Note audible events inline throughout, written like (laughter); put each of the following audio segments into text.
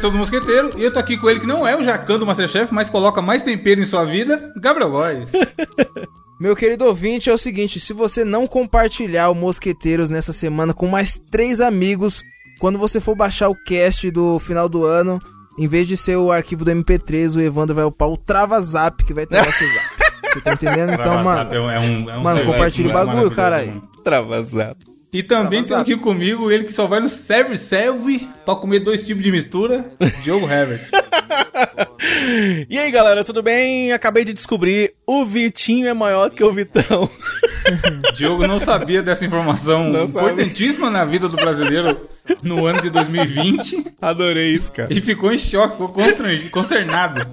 edição do Mosqueteiro e eu tô aqui com ele que não é o Jacan do Masterchef, mas coloca mais tempero em sua vida, Gabriel Góes. (laughs) Meu querido ouvinte, é o seguinte: se você não compartilhar o Mosqueteiros nessa semana com mais três amigos, quando você for baixar o cast do final do ano, em vez de ser o arquivo do MP3, o Evandro vai upar o Travazap que vai travar seu zap. Você tá entendendo? (laughs) Então, mano. É um, é um, Mano, compartilha o bagulho, caralho. mano. E também tem aqui comigo ele que só vai no serve serve pra comer dois tipos de mistura, (laughs) Diogo Herbert. E aí, galera, tudo bem? Acabei de descobrir, o Vitinho é maior que o Vitão. (laughs) Diogo não sabia dessa informação Não sabe. importantíssima na vida do brasileiro no ano de 2020 Adorei isso, cara. e ficou em choque, ficou consternado.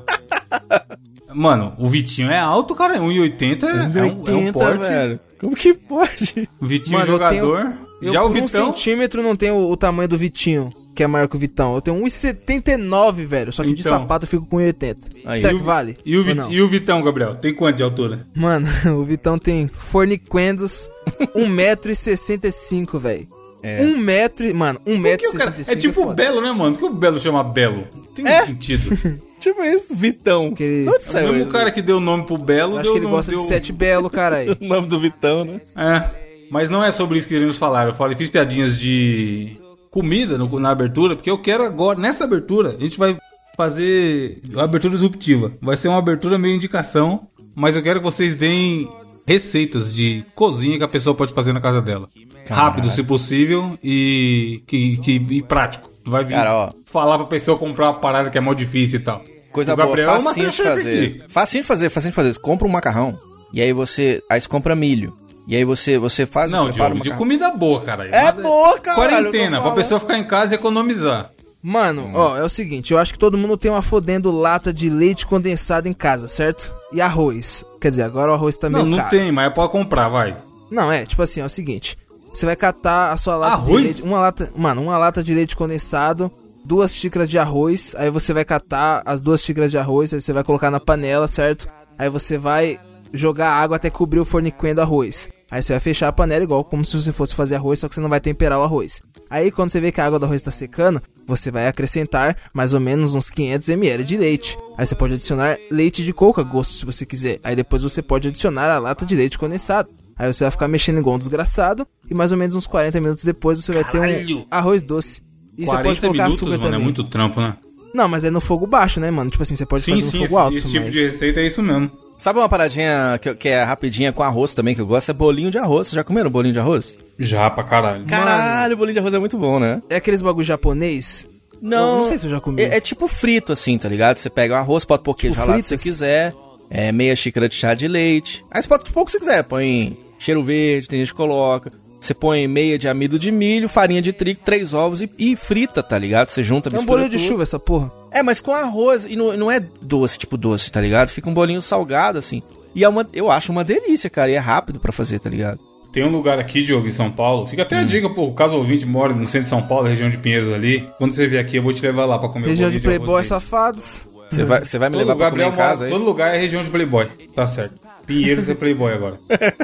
Mano, o Vitinho é alto, cara, 1,80 é, é, um, é um porte. velho. Como que pode? O Vitinho Mano, eu jogador. Eu, Já o por um Vitão. centímetro não tenho o, o tamanho do Vitinho, que é maior que o Vitão. Eu tenho 1,79, velho. Só que de Então. sapato eu fico com 1,80. Aí, Será que o- vale? E o, Ou Vi- não? e o Vitão, Gabriel? Tem quanto de altura? Mano, (laughs) o Vitão tem forniquendos (laughs) 1,65m, velho. É. 1 metro, e- mano, 1,65m. Que o cara- é tipo o Belo, né, mano? Por que o Belo chama Belo? Tem É? um sentido. (laughs) Tipo isso, Vitão. Que ele- De onde É o saiu mesmo ele? cara que deu o nome pro Belo, Eu acho deu que ele no- gosta deu- de sete belo, caralho. (laughs) O nome do Vitão, né? É, mas não é sobre isso que iremos falar. Eu falei, fiz piadinhas de comida no- na abertura, porque eu quero agora, nessa abertura, a gente vai fazer uma abertura disruptiva. Vai ser uma abertura meio indicação, mas eu quero que vocês deem receitas de cozinha que a pessoa pode fazer na casa dela. Rápido, se possível, e, que, que- e prático. Vai vir Cara, ó. falar pra pessoa comprar uma parada que é mó difícil e tal. Coisa boa, Gabriel é facinho de Masterchef fazer. Facinho de fazer, facinho de fazer. Você compra um macarrão, e aí você... Aí você compra milho. E aí você, você faz... Não, Diogo, de comida boa, cara. É boa, cara. Quarentena, pra pessoa ficar em casa e economizar. Mano, ó, é o seguinte, eu acho que todo mundo tem uma fodendo lata de leite condensado em casa, certo? E arroz. Quer dizer, agora o arroz tá meio Não, não caro. tem, mas pode comprar, vai. Não, é, tipo assim, é o seguinte. Você vai catar a sua lata Arroz? de leite. Uma lata. Mano, uma lata de leite condensado, duas xícaras de arroz. Aí você vai catar as duas xícaras de arroz, aí você vai colocar na panela, certo? Aí você vai jogar água até cobrir o forniquinho do arroz. Aí você vai fechar a panela igual como se você fosse fazer arroz, só que você não vai temperar o arroz. Aí quando você vê que a água do arroz tá secando, você vai acrescentar mais ou menos uns 500 ml de leite. Aí você pode adicionar leite de coco a gosto se você quiser. Aí depois você pode adicionar a lata de leite condensado. Aí você vai ficar mexendo igual um desgraçado e mais ou menos uns 40 minutos depois você vai ter um arroz doce. E você 40 pode colocar minutos, açúcar mano, também. é muito trampo, né? Não, mas é no fogo baixo, né, mano? Tipo assim, você pode Sim, fazer no sim, fogo esse, alto, esse tipo mas... de receita é isso mesmo. Sabe uma paradinha que, que é rapidinha com arroz também, que eu gosto? É bolinho de arroz. Vocês já comeram bolinho de arroz? Já pra caralho. Caralho, bolinho de arroz é muito bom, né? É aqueles bagulho japonês? Não, não sei se eu já comi. É, é tipo frito, assim, tá ligado? Você pega o arroz, pode pôr queijo Tipo ralado se você fritas? quiser. É meia xícara de chá de leite. Aí você pode pôr o que você quiser. Põe cheiro verde, tem gente que coloca. Você põe meia de amido de milho, farinha de trigo, três ovos e, e frita, tá ligado? Você junta, É um mistura bolinho de tudo. chuva essa porra. É, mas com arroz. E não, não é doce, tipo doce, tá ligado? Fica um bolinho salgado, assim. E é uma, eu acho uma delícia, cara. E é rápido pra fazer, tá ligado? Tem um lugar aqui, Diogo, em São Paulo. Fica até a dica, pô, caso o ouvinte mora no centro de São Paulo, região de Pinheiros ali. Quando você vier aqui, eu vou te levar lá pra comer Região de bolinho playboy arroz deles. safados. Você vai, você vai me Todo levar pra comer Gabriel em casa, mora, é todo isso? lugar é região de playboy. Tá certo. Pinheiros é playboy agora.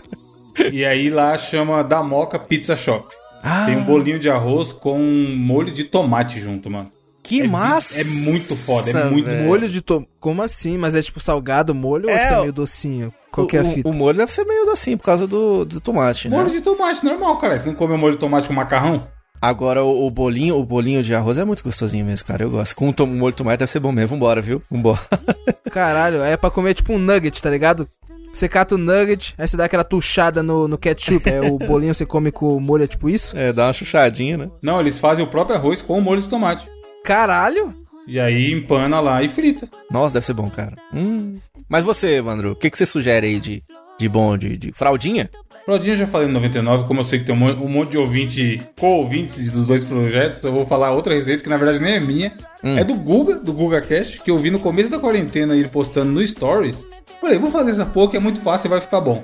(laughs) e aí lá chama da Moca Pizza Shop. Ah. Tem um bolinho de arroz com molho de tomate junto, mano. Que É bi- massa! é muito foda, é muito velho. Molho de tom... Como assim? Mas é tipo salgado o molho ou É, tipo é o- meio docinho? Qual que é a O- fita? O, molho deve ser meio docinho por causa do, do tomate, né? Molho de tomate, normal, cara. Você não come molho de tomate com macarrão? Agora, o, o bolinho, o bolinho de arroz é muito gostosinho mesmo, cara. Eu gosto. Com o molho de tomate deve ser bom mesmo. Vambora, viu? Vambora. (laughs) Caralho, é pra comer tipo um nugget, tá ligado? Você cata o nugget, aí você dá aquela tuchada no, no ketchup, aí o bolinho você come com o molho, é tipo isso? É, dá uma chuchadinha, né? Não, eles fazem o próprio arroz com o molho de tomate. Caralho! E aí empana lá e frita. Nossa, deve ser bom, cara. Hum. Mas você, Evandro, o que, que você sugere aí de, de bom, de, de fraldinha? Claudinha eu já falei no 99, como eu sei que tem um monte, um monte de ouvinte, co-ouvintes dos dois projetos, eu vou falar outra receita que na verdade nem é minha. É do Guga, do Guga Cash, que eu vi no começo da quarentena ele postando no Stories. Falei, vou fazer essa porra que é muito fácil e vai ficar bom.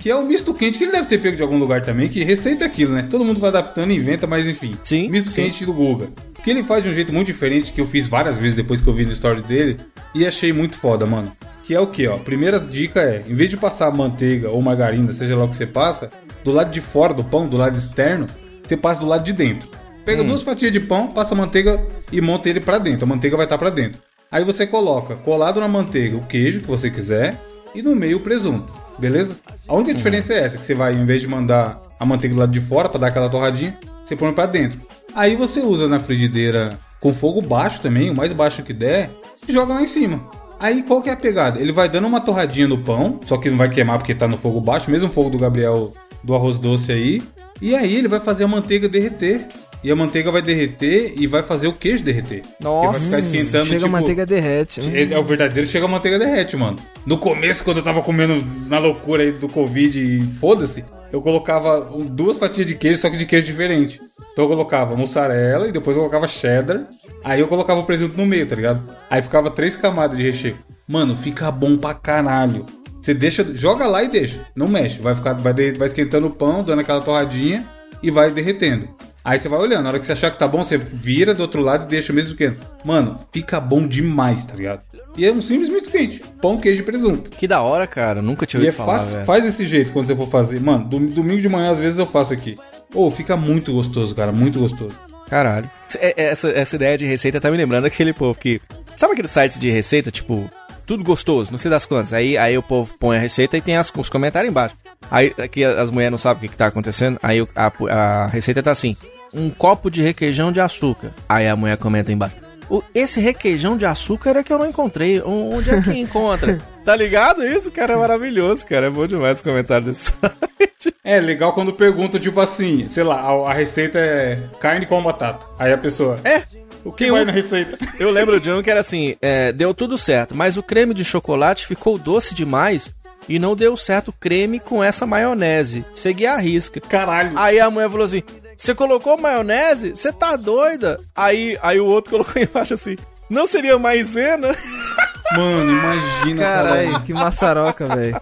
Que é o misto quente, que ele deve ter pego de algum lugar também, que receita é aquilo, né? Todo mundo vai adaptando e inventa, mas enfim. Sim, Misto sim. quente do Guga. Que ele faz de um jeito muito diferente, que eu fiz várias vezes depois que eu vi no Stories dele, e achei muito foda, mano. Que é o que, ó? Primeira dica é, em vez de passar manteiga ou margarina, seja lá o que você passa, do lado de fora do pão, do lado externo, você passa do lado de dentro. Pega duas fatias de pão, passa a manteiga e monta ele pra dentro. A manteiga vai estar pra dentro. Aí você coloca colado na manteiga o queijo que você quiser e no meio o presunto, beleza? A única diferença é essa, que você vai, em vez de mandar a manteiga do lado de fora pra dar aquela torradinha, você põe pra dentro. Aí você usa na frigideira com fogo baixo também, o mais baixo que der, e joga lá em cima. Aí qual que é a pegada? Ele vai dando uma torradinha no pão, só que não vai queimar porque tá no fogo baixo, mesmo fogo do Gabriel do arroz doce aí. E aí ele vai fazer a manteiga derreter. E a manteiga vai derreter e vai fazer o queijo derreter. Nossa, vai ficar esquentando, Chega tipo, a manteiga derrete. Hum. é, é o verdadeiro, chega a manteiga derrete, mano. No começo, quando eu tava comendo na loucura aí do Covid e foda-se, eu colocava duas fatias de queijo, só que de queijo diferente. Então eu colocava mussarela e depois eu colocava cheddar. Aí eu colocava o presunto no meio, tá ligado? Aí ficava três camadas de recheio. Mano, fica bom pra caralho. Você deixa, joga lá e deixa. Não mexe. Vai ficar, vai, vai esquentando o pão, dando aquela torradinha e vai derretendo. Aí você vai olhando. Na hora que você achar que tá bom, você vira do outro lado e deixa mesmo quente. Mano, fica bom demais, tá ligado? E é um simples misto quente. Pão, queijo e presunto. Que da hora, cara. Nunca tinha E é ouvido falar, velho. faz desse jeito quando você for fazer. Mano, dom- domingo de manhã às vezes eu faço aqui. Ô, fica muito gostoso, cara, muito gostoso. Caralho. É- é- Essa, essa ideia de receita tá me lembrando aquele povo que. Sabe aqueles sites de receita, tipo, tudo gostoso, não sei das quantas. Aí, aí o povo põe a receita e tem as, os comentários embaixo. Aí aqui as mulheres não sabem o que, que tá acontecendo. Aí o- a, a receita tá assim: um copo de requeijão de açúcar. Aí a mulher comenta embaixo. "O- esse requeijão de açúcar é que eu não encontrei. Onde é que (laughs) encontra? tá ligado isso? Cara, é maravilhoso, cara. É bom demais os comentários desse (laughs) site. É legal quando perguntam, tipo assim, sei lá, a, a receita é carne com batata. Aí a pessoa. É. O que vai um- na receita? (laughs) Eu lembro de um que era assim: é, deu tudo certo, mas o creme de chocolate ficou doce demais e não deu certo o creme com essa maionese. Segui a risca. Caralho. Aí a mulher falou assim: Você colocou maionese? Você tá doida? Aí, aí o outro colocou (laughs) embaixo assim: Não seria maisena? (laughs) Mano, imagina, Caralho, cara. que maçaroca, velho.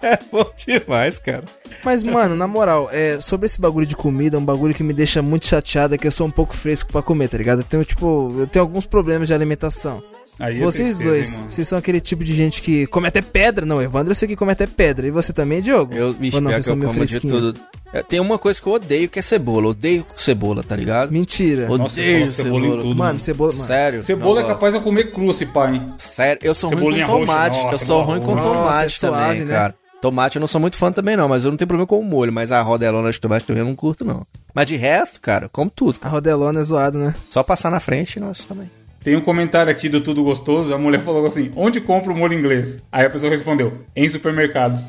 É bom demais, cara. Mas, mano, na moral, é, sobre esse bagulho de comida, um bagulho que me deixa muito chateado é que eu sou um pouco fresco pra comer, tá ligado? Eu tenho, tipo, eu tenho alguns problemas de alimentação. Aí Vocês tristeza, dois, hein, vocês são aquele tipo de gente que come até pedra. Não, Evandro eu sei que come até pedra. E você também, Diogo? Eu me Ou não, vocês que eu são meio fresquinho? É, Tem uma coisa que eu odeio que é cebola. Odeio cebola, tá ligado? Mentira. Nossa, Odeio coloco cebola em cebola. tudo. Mano, cebola. Mano. Sério. Cebola é não capaz de eu comer cru esse pá, hein? Sério, eu sou ruim Cebolinha com roxa, tomate. nossa, eu sou ruim com roxa. tomate Nossa, é suave, também, né? cara. Tomate eu não sou muito fã também, não, mas eu não tenho problema com o molho. Mas a rodelona de tomate também eu não curto, não. Mas de resto, cara, eu como tudo. A rodelona é zoada, né? Só passar na frente, nossa, também. Tem um comentário aqui do Tudo Gostoso, a mulher falou assim, onde compra o molho inglês? Aí a pessoa respondeu, em supermercados.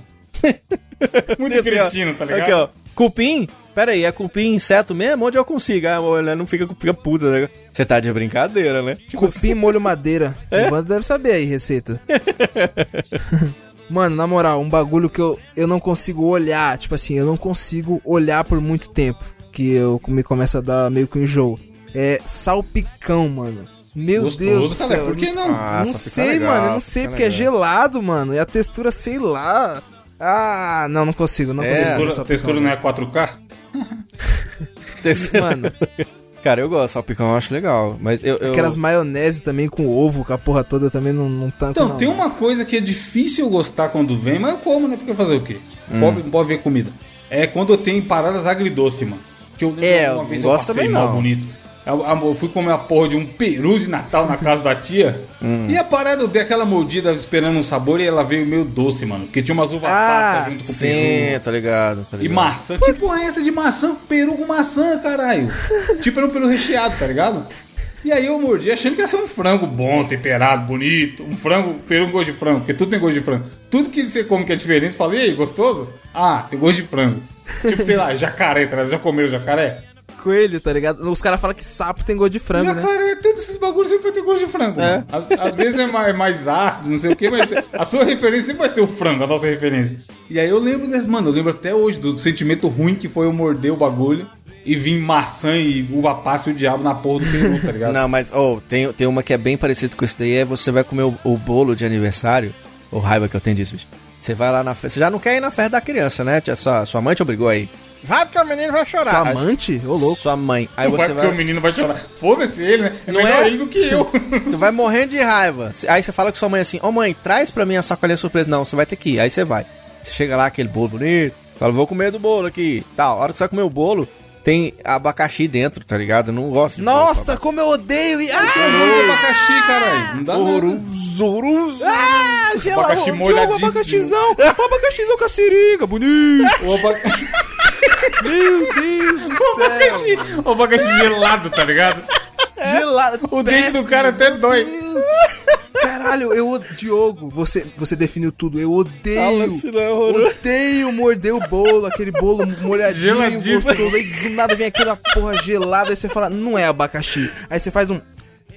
Muito Assim, cretino, tá ligado? Aqui, ó. Cupim? Pera aí, é cupim inseto mesmo? Onde eu consigo? Ah, a mulher não fica, fica puta, né? Você tá de brincadeira, né? Tipo, Cupim molho madeira. (laughs) É? O deve saber aí, receita. (laughs) Mano, na moral, um bagulho que eu, eu não consigo olhar, tipo assim, eu não consigo olhar por muito tempo. Que eu me começa a dar meio que um enjoo. É salpicão, mano. Meu Gostoso, Deus do cara, céu. por que não? Ah, não é sei, legal, mano. Eu não sei, é porque é legal. gelado, mano. E a textura, sei lá. Ah, não, não consigo, não É, consigo. Textura, textura não é 4K? (laughs) Mano, Cara, eu gosto, salpicão eu acho legal. Mas eu. eu... aquelas maionese também com ovo, com a porra toda, também não, não tanto. Então, não, tem mano. uma coisa que é difícil eu gostar quando vem, mas eu como, né? Porque fazer o quê? Hum. Pode, pode ver comida. É quando eu tenho paradas agridoce, mano. Que eu lembro É, uma eu vez eu gosto passei também, mal não. bonito. Eu, eu fui comer a porra de um peru de Natal na casa da tia. Hum. E a parada, eu dei aquela mordida esperando um sabor e ela veio meio doce, mano. Porque tinha umas uvas Ah, junto com o Sim, peru. tá ligado, tá E ligado. maçã. Que porra é essa de maçã? Peru com maçã, caralho. (laughs) tipo, era um peru recheado, tá ligado? E aí eu mordi achando que ia ser um frango bom, temperado, bonito. Um frango, peru com gosto de frango, porque tudo tem gosto de frango. Tudo que você come que é diferente, você fala, e aí, gostoso? Ah, tem gosto de frango. tipo, sei lá, jacaré, tá? Já comeram jacaré? Coelho, tá ligado? Os caras falam que sapo tem gosto de frango, né? jacaré, todos esses bagulhos sempre vai ter gosto de frango. É. Às, às vezes é mais, mais ácido, não sei o que, mas a sua referência sempre vai ser o frango, a nossa referência. E aí eu lembro desse, mano, eu lembro até hoje do sentimento ruim que foi eu morder o bagulho e vir maçã e uva passa e o diabo na porra do peru, tá ligado? (laughs) Não, mas, oh, tem, tem uma que é bem parecida com isso daí, é você vai comer o, o bolo de aniversário, o raiva que eu tenho disso, bicho. Você vai lá na festa, você já não quer ir na festa da criança, né? Sua, sua mãe te obrigou aí. Vai porque o menino vai chorar. Sua amante? Ô, louco. Sua mãe. Aí Não vai você porque vai, o menino vai chorar. Foda-se ele, né? É Não melhor é? ele do que eu. (laughs) tu vai morrendo de raiva. Aí você fala com sua mãe assim, ô mãe, traz pra mim a sacolinha surpresa. Não, você vai ter que ir. Aí você vai. Você chega lá, aquele bolo bonito, fala, vou comer do bolo aqui. Tal, a hora que você vai comer o bolo, tem abacaxi dentro, tá ligado? Eu não gosto de Nossa, como eu odeio. e- Ah, Não, abacaxi, caralho. Não dá. Horroroso, horroroso. ah gelado. Abacaxi Diogo, molhadíssimo. abacaxizão. O abacaxizão com a seringa, bonito. (laughs) O abacaxi, Meu Deus do céu. o abacaxi gelado, tá ligado? Gelado. O dente do cara até dói. Caralho, eu odeio. Diogo, você, você definiu tudo. Eu Fala odeio. não é horroroso. Odeio morder o bolo, aquele bolo molhadinho, gostoso. Aí do nada vem aquela porra gelada. Aí você fala, não é abacaxi. Aí você faz um.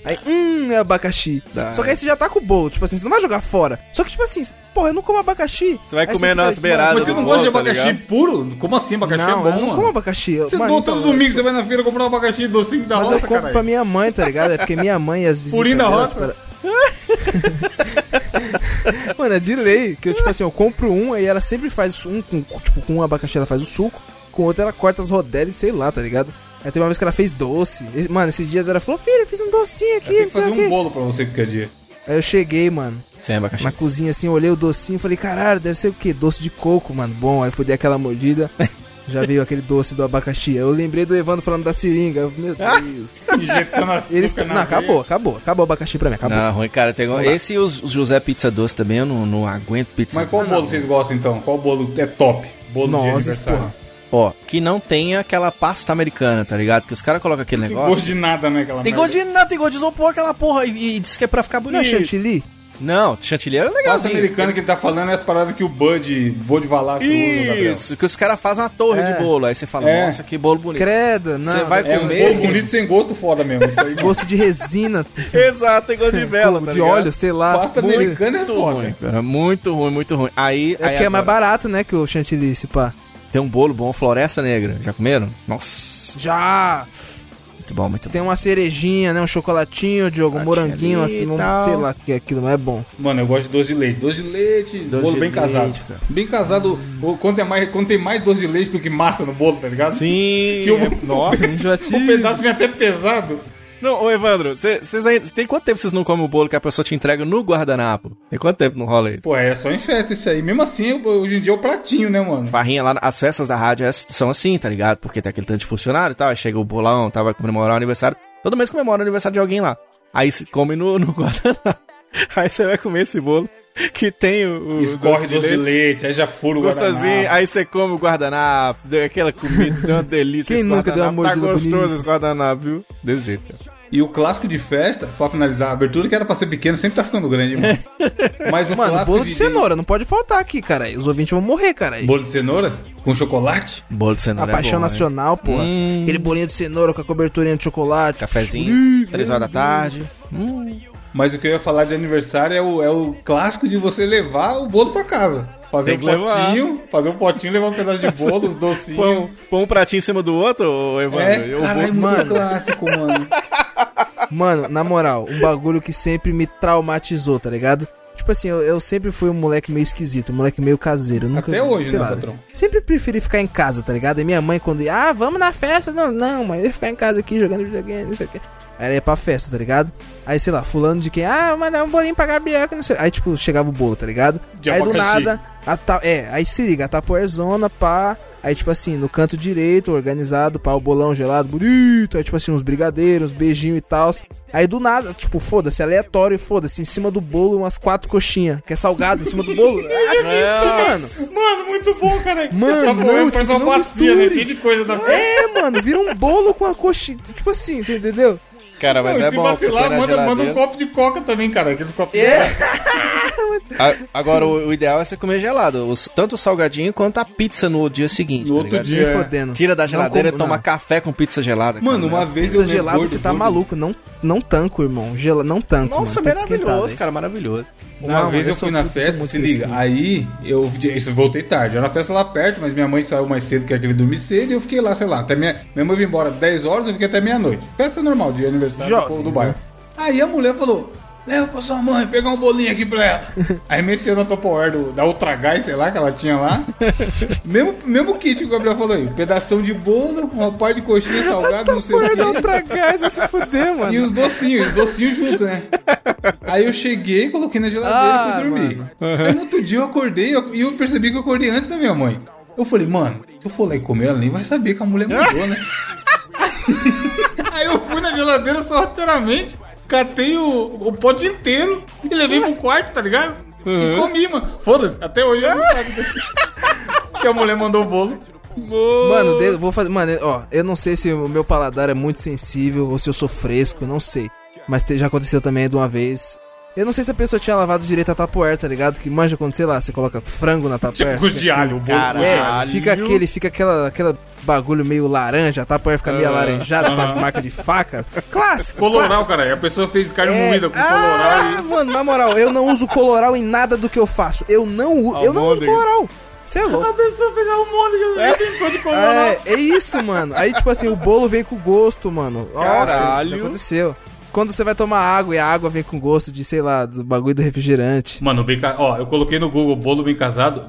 Aí, hum, é abacaxi. Dá. Só que aí você já tá com o bolo, tipo assim, você não vai jogar fora. Só que, tipo assim, porra, eu não como abacaxi. Você vai Aí comer nas tipo, beiradas Mas você não gosta de tá abacaxi ligado? puro? Como assim? Abacaxi não, é bom, eu não mano. como abacaxi. Eu- Você mano, todo então, domingo você vai na feira comprar um abacaxi docinho da Mas eu roça, compro caralho. pra minha mãe, tá ligado? É porque minha mãe e as visitas. Purinho da roça? (laughs) Mano, é de lei. Que eu, tipo assim, eu compro um, aí ela sempre faz um com. Tipo, com um abacaxi ela faz o suco, com outro ela corta as rodelas e sei lá, tá ligado? Aí teve uma vez que ela fez doce. Mano, esses dias ela falou, filho, eu fiz um docinho aqui, Tem não sei fazer o quê. um bolo pra você qualquer dia. Aí eu cheguei, mano, Sem abacaxi. na cozinha assim, olhei o docinho falei, caralho, deve ser o quê? Doce de coco, mano. Bom, aí fui dar aquela mordida. (laughs) Já veio aquele doce do abacaxi. Eu lembrei do Evandro falando da seringa. Eu, Meu Deus. (laughs) Injetando açúcar Eles, na não, veia. acabou, acabou. Acabou o abacaxi pra mim, acabou. Não, ruim, cara. Tem... Esse e os, os José Pizza Doce também, eu não, não aguento pizza Mas qual doce. bolo vocês gostam então? Qual bolo é top? Bolo de Nozes, aniversário. porra. Ó, que não tenha aquela pasta americana, tá ligado? Que os caras colocam aquele Tem negócio. gosto de nada, né? Aquela Tem merda. gosto de nada, tem gosto de isopor aquela porra. E, e diz que é pra ficar Não bonito. é chantilly? Não, chantilly é legal. Pasta americana que ele tá falando é as paradas que o Bud, Bud Gabriel. Isso, que os caras fazem uma torre É. de bolo. Aí você fala, É. nossa, que bolo bonito. Credo, não. Você vai É um comer. bolo bonito sem gosto foda mesmo. Isso aí. (laughs) Gosto de resina, (laughs) Exato, tem gosto de vela, tá de ligado? óleo, sei lá. Pasta Muito- americana é foda. ruim, cara. Muito ruim, muito ruim. Aí, É aí porque é mais agora, barato, né, que o chantilly, se pá. Tem um bolo bom, Floresta Negra. Já comeram? Nossa, Já! muito bom, muito bom. Tem uma cerejinha, né, um chocolatinho, Diogo, um moranguinho, assim, um- tal. sei lá o que é aquilo, mas é bom. Mano, eu gosto de doce de leite. Doce de leite, Doce bolo de bem leite, casado. cara. Bem casado, o- quando, é mais, quando tem mais doce de leite do que massa no bolo, tá ligado? Sim, Que o, é- nossa. (laughs) o pedaço vem até pesado. Não, ô Evandro, vocês ainda. Tem quanto tempo vocês não comem o bolo que a pessoa te entrega no guardanapo? Tem quanto tempo não rola isso? Pô, é só em festa isso aí. Mesmo assim, hoje em dia é o pratinho, né, mano? Farrinha lá, as festas da rádio é- são assim, tá ligado? Porque tem aquele tanto de funcionário e tal. Aí chega o bolão, tava comemorando o aniversário. Todo mês comemora o aniversário de alguém lá. Aí se come no, no guardanapo. (laughs) Aí você vai comer esse bolo (laughs) que tem o. o Escorre doce de leite, aí já fura o Gostosinho, guardanapo. aí você come o guardanapo, deu aquela comida, deu uma delícia. Quem nunca deu uma mordida Tá gostoso bonita? esse guardanapo, viu? Desse jeito, cara. E o clássico de festa, pra finalizar a abertura, que era pra ser pequeno, sempre tá ficando grande, mano. (laughs) Mas o Mano, clássico bolo de cenoura, não pode faltar aqui, cara. Os ouvintes vão morrer, cara. Bolo de cenoura? Com chocolate? Bolo de A cenoura. é paixão bom, né? nacional, porra. Hum. Aquele bolinho de cenoura com a coberturinha de chocolate. Cafezinho, 3 horas da tarde. Hum. Mas o que eu ia falar de aniversário é o, é o clássico de você levar o bolo pra casa. Fazer um que levar. potinho, fazer um potinho, levar um pedaço de (laughs) bolo, os docinhos. Põe, põe um pratinho em cima do outro, ô, Evandro. É, o caralho, bolo- muito Mano. clássico, mano. (laughs) Mano, na moral, um bagulho que sempre me traumatizou, tá ligado? Tipo assim, eu, eu sempre fui um moleque meio esquisito, um moleque meio caseiro. eu Nunca, Até hoje, sei né, lá, patrão? Sempre preferi ficar em casa, tá ligado? E minha mãe, quando ia, ah, vamos na festa. Não, não, mãe, eu ia ficar em casa aqui jogando videogame, não sei o quê. Aí ela ia pra festa, tá ligado? Aí, sei lá, fulano de quem, ah, mandar um bolinho pra Gabriel, que não sei. Aí, tipo, chegava o bolo, tá ligado? De aí do nada, a ta... é, aí se liga, a tapoerzona, pá. Aí, tipo assim, no canto direito, organizado, pá, o bolão gelado, bonito. Aí, tipo assim, uns brigadeiros, uns beijinhos e tal. Aí do nada, tipo, foda-se, aleatório, foda-se, em cima do bolo, umas quatro coxinhas, que é salgado, em cima do bolo. Ah, mano. Mano, muito bom, cara. Mano, tá bom, não, parece tipo, uma não bacia, né? Cheio de coisa na. É, mano, vira um bolo com a coxinha. Tipo assim, você entendeu? Cara, mas Não, é se bom. você vacilar, manda, manda um copo de coca também, cara. Aqueles copos É. (laughs) A- Agora, o, o ideal é você comer gelado. Os- tanto o salgadinho quanto a pizza no dia seguinte. No tá outro ligado? dia. É. fodendo. Tira da Não geladeira como- e toma não. café com pizza gelada. Mano, cara. uma vez eu Pizza lembro gelada, gordo, você tá gordo. maluco. Não, não tanco, irmão. Gela... Não tanco, Nossa, mano. Maravilhoso, cara, maravilhoso. Uma Não, vez eu fui na festa, se liga. fresquinho. Aí eu, isso, voltei tarde. Era uma festa lá perto, mas minha mãe saiu mais cedo que aquele dormir cedo e eu fiquei lá, sei lá. Até minha, minha mãe veio embora 10 horas eu fiquei até meia-noite. Festa normal de aniversário do Jovens, povo do bairro. né? Aí a mulher falou: Leva pra sua mãe, pegar um bolinho aqui pra ela. (laughs) Aí meteu no Tupperware do- da Ultra Gás, sei lá, que ela tinha lá. (laughs) mesmo, mesmo kit que o Gabriel falou aí. Pedação de bolo, uma parte de coxinha salgada, não sei o dá quê. outra gás, vai se fuder, mano. E os docinhos, os docinhos junto, né? Aí eu cheguei, coloquei na geladeira Ah, e fui dormir. mano. Aí no outro dia eu acordei e eu percebi que eu acordei antes da minha mãe. Eu falei, mano, se eu for lá e comer, ela nem vai saber que a mulher mandou, né? (laughs) Aí eu fui na geladeira sorrateiramente, catei o, o pote inteiro e levei pro quarto, tá ligado? E comi, mano. Foda-se, até hoje eu não sabe que a mulher mandou o bolo. Mano, de- vou fazer. Mano, ó, eu não sei se o meu paladar é muito sensível ou se eu sou fresco, eu não sei. Mas já aconteceu também de uma vez. Eu não sei se a pessoa tinha lavado direito a tapoer, tá ligado? Que manja quando, sei lá, você coloca frango na tapoer. Tipo, gosto de alho, o bolo. Caralho. É, fica aquele, fica aquela, aquela bagulho meio laranja, a tapoer fica meio Ah, alaranjada com as marcas de faca. Clássico. Coloral, cara. A pessoa fez carne É, moída com ah, coloral mano, na moral, eu não uso coloral em nada do que eu faço. Eu não, u- eu não uso coloral. Você é louco. A pessoa fez a almôndega e inventou de coloral. É, é isso, mano. Aí, tipo assim, o bolo vem com gosto, mano. Nossa, Caralho. já aconteceu. Quando você vai tomar água e a água vem com gosto de, sei lá, do bagulho do refrigerante. Mano, bem. Ó, eu coloquei no Google bolo bem casado.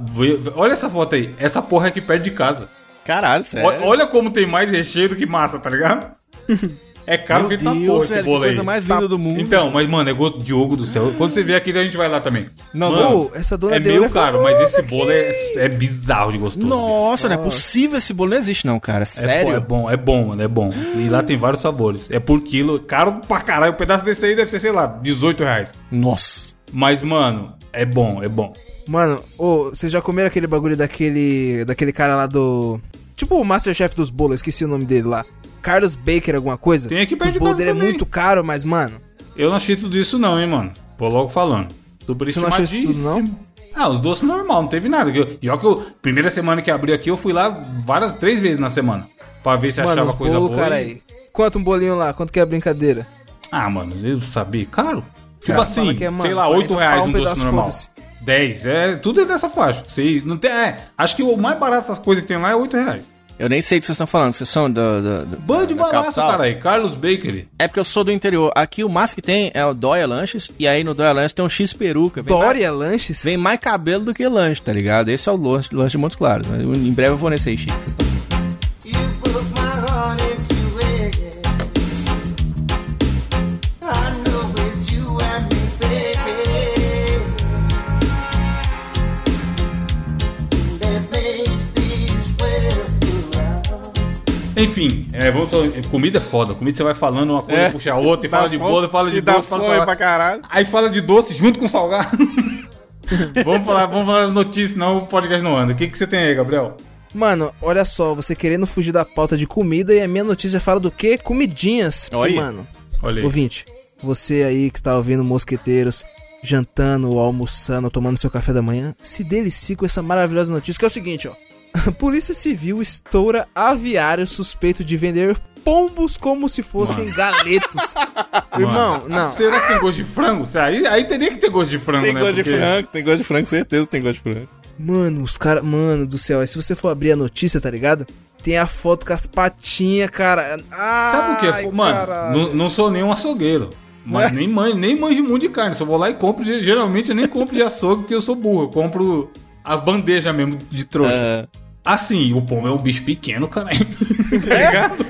Olha essa foto aí. Essa porra é aqui perto de casa. Caralho, sério. Ó- Olha como tem mais recheio do que massa, tá ligado? (laughs) É caro Meu que tá porra esse bolo aí. coisa mais linda do mundo. Então, mas mano, é gosto de Diogo do céu. Quando você vier aqui, a gente vai lá também. Nós Mano, Pô, essa dona é Deus meio caro, mas esse bolo é, é bizarro de gostoso. Nossa, não é possível esse bolo não existe não, cara. É, Sério? é bom, é bom, mano, é bom. E lá tem vários sabores. É por quilo, caro pra caralho. Um pedaço desse aí deve ser, sei lá, 18 reais. Nossa. Mas, mano, é bom, é bom. Mano, ô, vocês já comeram aquele bagulho daquele. daquele cara lá do. Tipo o Masterchef dos bolos, esqueci o nome dele lá. Carlos Baker, alguma coisa? Tem aqui perto de casa dele é muito caro, mas, mano. Eu não achei tudo isso não, hein, mano. Vou logo falando. Super Você não achou isso tudo, estimadíssimo. Ah, os doces normal, não teve nada. E ó que eu, primeira semana que abriu aqui, eu fui lá várias, três vezes na semana. Pra ver se Mano, achava coisa bolos, boa. cara aí. Quanto um bolinho lá? Quanto que é a brincadeira? Ah, mano, eu sabia. Caro? Tipo Cara, assim, é, mano, sei lá, 40 8 reais um um doce normal. foda-se. 10, é, tudo é dessa faixa. Sei, não tem, é, acho que o mais barato das coisas que tem lá é 8 reais. Eu nem sei o que vocês estão falando. Vocês são do... do, do Band de da balaço, caralho. Carlos Bakery. É porque eu sou do interior. Aqui o máximo que tem é o Dóia Lanches. E aí no Dóia Lanches tem um X peruca. Vem mais, Dória Lanches? vem mais cabelo do que lanche, tá ligado? Esse é o lanche, lanche de Montes Claros. Mas Em breve eu vou nesse aí, Chico. Enfim, é, vamos falar, comida é foda. Comida você vai falando uma coisa, É. puxa a outra, e fala de bolo, fala de doce, fala salgado. pra caralho. Aí fala de doce junto com salgado. (laughs) vamos, falar, vamos falar das notícias, senão o podcast não anda. O que, que você tem aí, Gabriel? Mano, olha só, você querendo fugir da pauta de comida e a minha notícia fala do quê? Comidinhas. Porque, Olha. mano, Olha aí. ouvinte, você aí que está ouvindo Mosqueteiros, jantando, ou almoçando, tomando seu café da manhã, se delicie com essa maravilhosa notícia, que é o seguinte, ó. A (laughs) Polícia Civil estoura aviário suspeito de vender pombos como se fossem galetos. (laughs) Irmão, não. Será que tem gosto de frango? Aí, aí teria que ter gosto de frango, Tem né? gosto de Porque- frango, tem gosto de frango, certeza tem gosto de frango. Mano, os caras. Mano do céu, aí se você for abrir a notícia, tá ligado? Tem a foto com as patinhas, cara. Ah, Sabe o que é? Mano, não, não sou nem um açougueiro. Mas nem mãe, nem manjo muito de carne. Só vou lá e compro. de- Geralmente eu nem compro de açougue porque eu sou burro. Eu compro a bandeja mesmo de trouxa. É. Assim, o pombo é um bicho pequeno, cara. (laughs) tá ligado?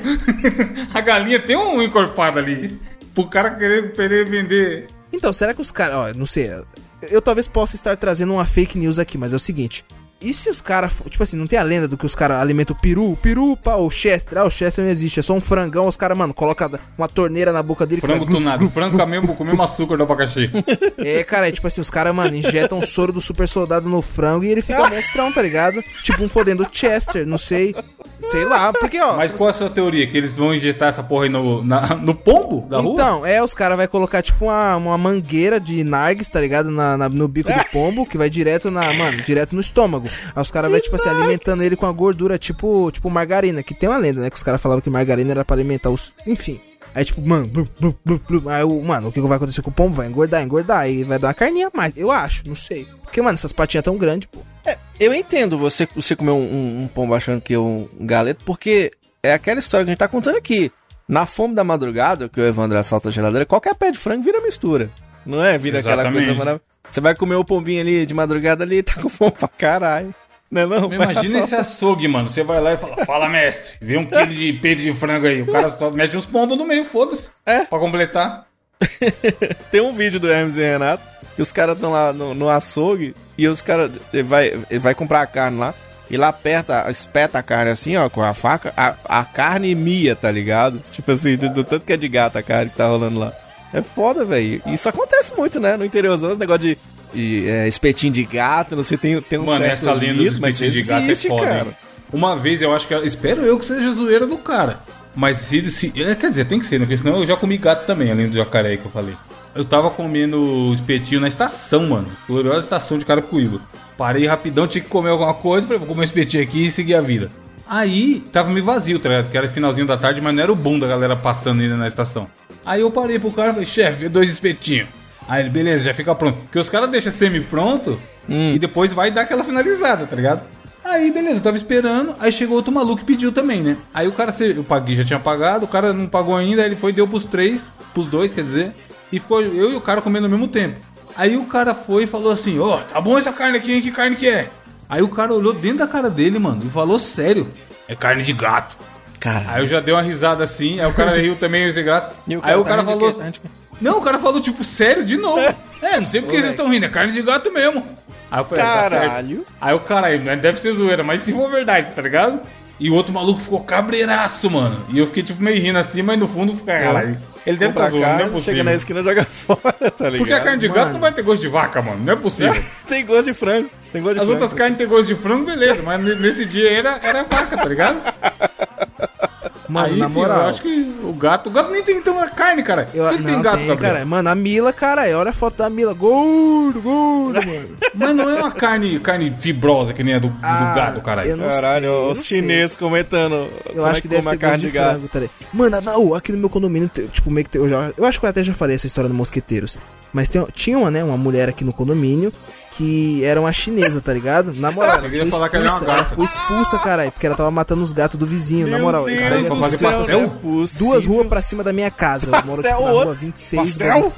a galinha tem um encorpado ali. Pro cara querer, querer vender. Então, será que os caras. Ó, não sei. Eu, eu talvez possa estar trazendo uma fake news aqui, mas é o seguinte. E se os caras. Tipo assim, não tem a lenda do que os caras alimentam o peru? O peru, pá, o Chester. Ah, o Chester não existe. É só um frangão. Os caras, mano, coloca uma torneira na boca dele. Frango tunado. Frango com o mesmo, com mesmo açúcar do abacaxi. (laughs) É, cara, é tipo assim, os caras, mano, injetam o soro do super soldado no frango e ele fica monstrão, tá ligado? Tipo um fodendo Chester, não sei. Sei lá, porque, ó. Mas qual é a sua teoria? Que eles vão injetar essa porra aí no, na- no pombo da rua? Então, é, os caras vai colocar tipo uma, uma mangueira de nargues, tá ligado? Na, na- no bico do pombo, que vai direto na, mano, direto no estômago. Aí os caras vai, tipo assim, alimentando ele com a gordura, tipo, tipo margarina, que tem uma lenda, né? Que os caras falavam que margarina era pra alimentar os. Enfim. Aí, tipo, mano, blu, blu, blu, blu. aí o, mano, o que vai acontecer com o pombo? Vai engordar, engordar, aí vai dar uma carninha a mais, eu acho, não sei. Porque, mano, essas patinhas tão grandes, pô. Eu entendo você, você comer um, um, um pombo achando que é um galeto, porque é aquela história que a gente tá contando aqui. Na fome da madrugada, que o Evandro assalta a geladeira, qualquer pé de frango vira mistura. Não é? Vira aquela Exatamente. coisa maravilhosa. Você vai comer o pombinho ali de madrugada ali e tá com fome pra caralho. Não é não? Imagina esse açougue, mano. Você vai lá e fala, fala, mestre, vê um quilo de peito de frango aí. O cara só mete uns pombos no meio, foda-se. É. Pra completar. (laughs) Tem um vídeo do Hermes e Renato que os caras estão lá no, no açougue e os caras ele vai, vai comprar a carne lá. e lá aperta, espeta a carne assim, ó, com a faca, a, a carne mia, tá ligado? Tipo assim, do, do tanto que é de gato a carne que tá rolando lá. É foda, velho. Isso acontece muito, né? No interiorzão, esse negócio de, de, é, espetinho de gato, não sei, tem, tem um Mano, certo essa lenda do limite, espetinho de gato existe, é foda, cara. hein? Uma vez eu acho que. Espero eu que seja zoeira do cara. Mas se, se. é, Quer dizer, tem que ser, né? Porque senão eu já comi gato também, além do jacaré que eu falei. Eu tava comendo espetinho na estação, mano. Gloriosa estação de Carapicuíba. Parei rapidão, tinha que comer alguma coisa. Falei, vou comer um espetinho aqui e seguir a vida. Aí tava meio vazio, tá ligado? Que era finalzinho da tarde, mas não era o bom da galera passando ainda na estação. Aí eu parei pro cara e falei, chefe, dois espetinhos. Aí ele, beleza, já fica pronto. Porque os caras deixam semi-pronto e depois vai dar aquela finalizada, tá ligado? Aí, beleza, eu tava esperando. Aí chegou outro maluco e pediu também, né? Aí o cara, eu paguei, já tinha pagado. O cara não pagou ainda. Aí ele foi, deu pros três, pros dois, quer dizer. E ficou eu e o cara comendo ao mesmo tempo. Aí o cara foi e falou assim: Ó, tá bom essa carne aqui, hein? Que carne que é? Aí o cara olhou dentro da cara dele, mano, e falou sério: É carne de gato. Caralho. Aí eu já dei uma risada assim, aí o cara riu também, sem graça. (laughs) E o aí o cara falou. Tá de quê? Não, o cara falou, tipo, sério, de novo. (laughs) É, não sei por que vocês estão rindo, é carne de gato mesmo. Aí eu falei, ah, tá certo. Caralho. Aí o cara aí, deve ser zoeira, mas se for verdade, tá ligado? E o outro maluco ficou cabreiraço, mano. E eu fiquei, tipo, meio rindo assim, mas no fundo fica, caralho. Ele deve estar Compra zoando, não é possível. Chega na esquina e joga (laughs) fora, tá ligado? Porque a carne de gato não vai ter gosto de vaca, mano. Não é possível. (laughs) Tem gosto de frango. Tem gosto de As frango. outras carnes têm gosto de frango, beleza. Mas nesse dia era, era vaca, tá ligado? (laughs) Mano, aí, na filho, moral. eu acho que o gato... O gato nem tem então a carne, cara. Eu, Você que tem não, gato, Gabriel. cara. Mano, a Mila, cara, olha a foto da Mila. Gordo, gordo, (laughs) mano. Mas não é uma carne, carne fibrosa que nem a do, do Ah, gato, caralho. eu não Caralho, sei, os não chineses comentando. Eu acho é que deve ter gosto de, frango, tá ligado? Mano, não, aqui no meu condomínio, tipo, meio que tem- eu já, eu acho que eu até já falei essa história do mosqueteiros. Mas tem, tinha uma, né, uma mulher aqui no condomínio que era uma chinesa, tá ligado? Na moral, ela foi queria falar que ela era uma expulsa, ela gata. foi expulsa, caralho, porque ela tava matando os gatos do vizinho, na moral. Deus pra é fazer possível. pastel? Duas ruas pra cima da minha casa. Eu moro, tipo, na outro? rua 26. Pastel?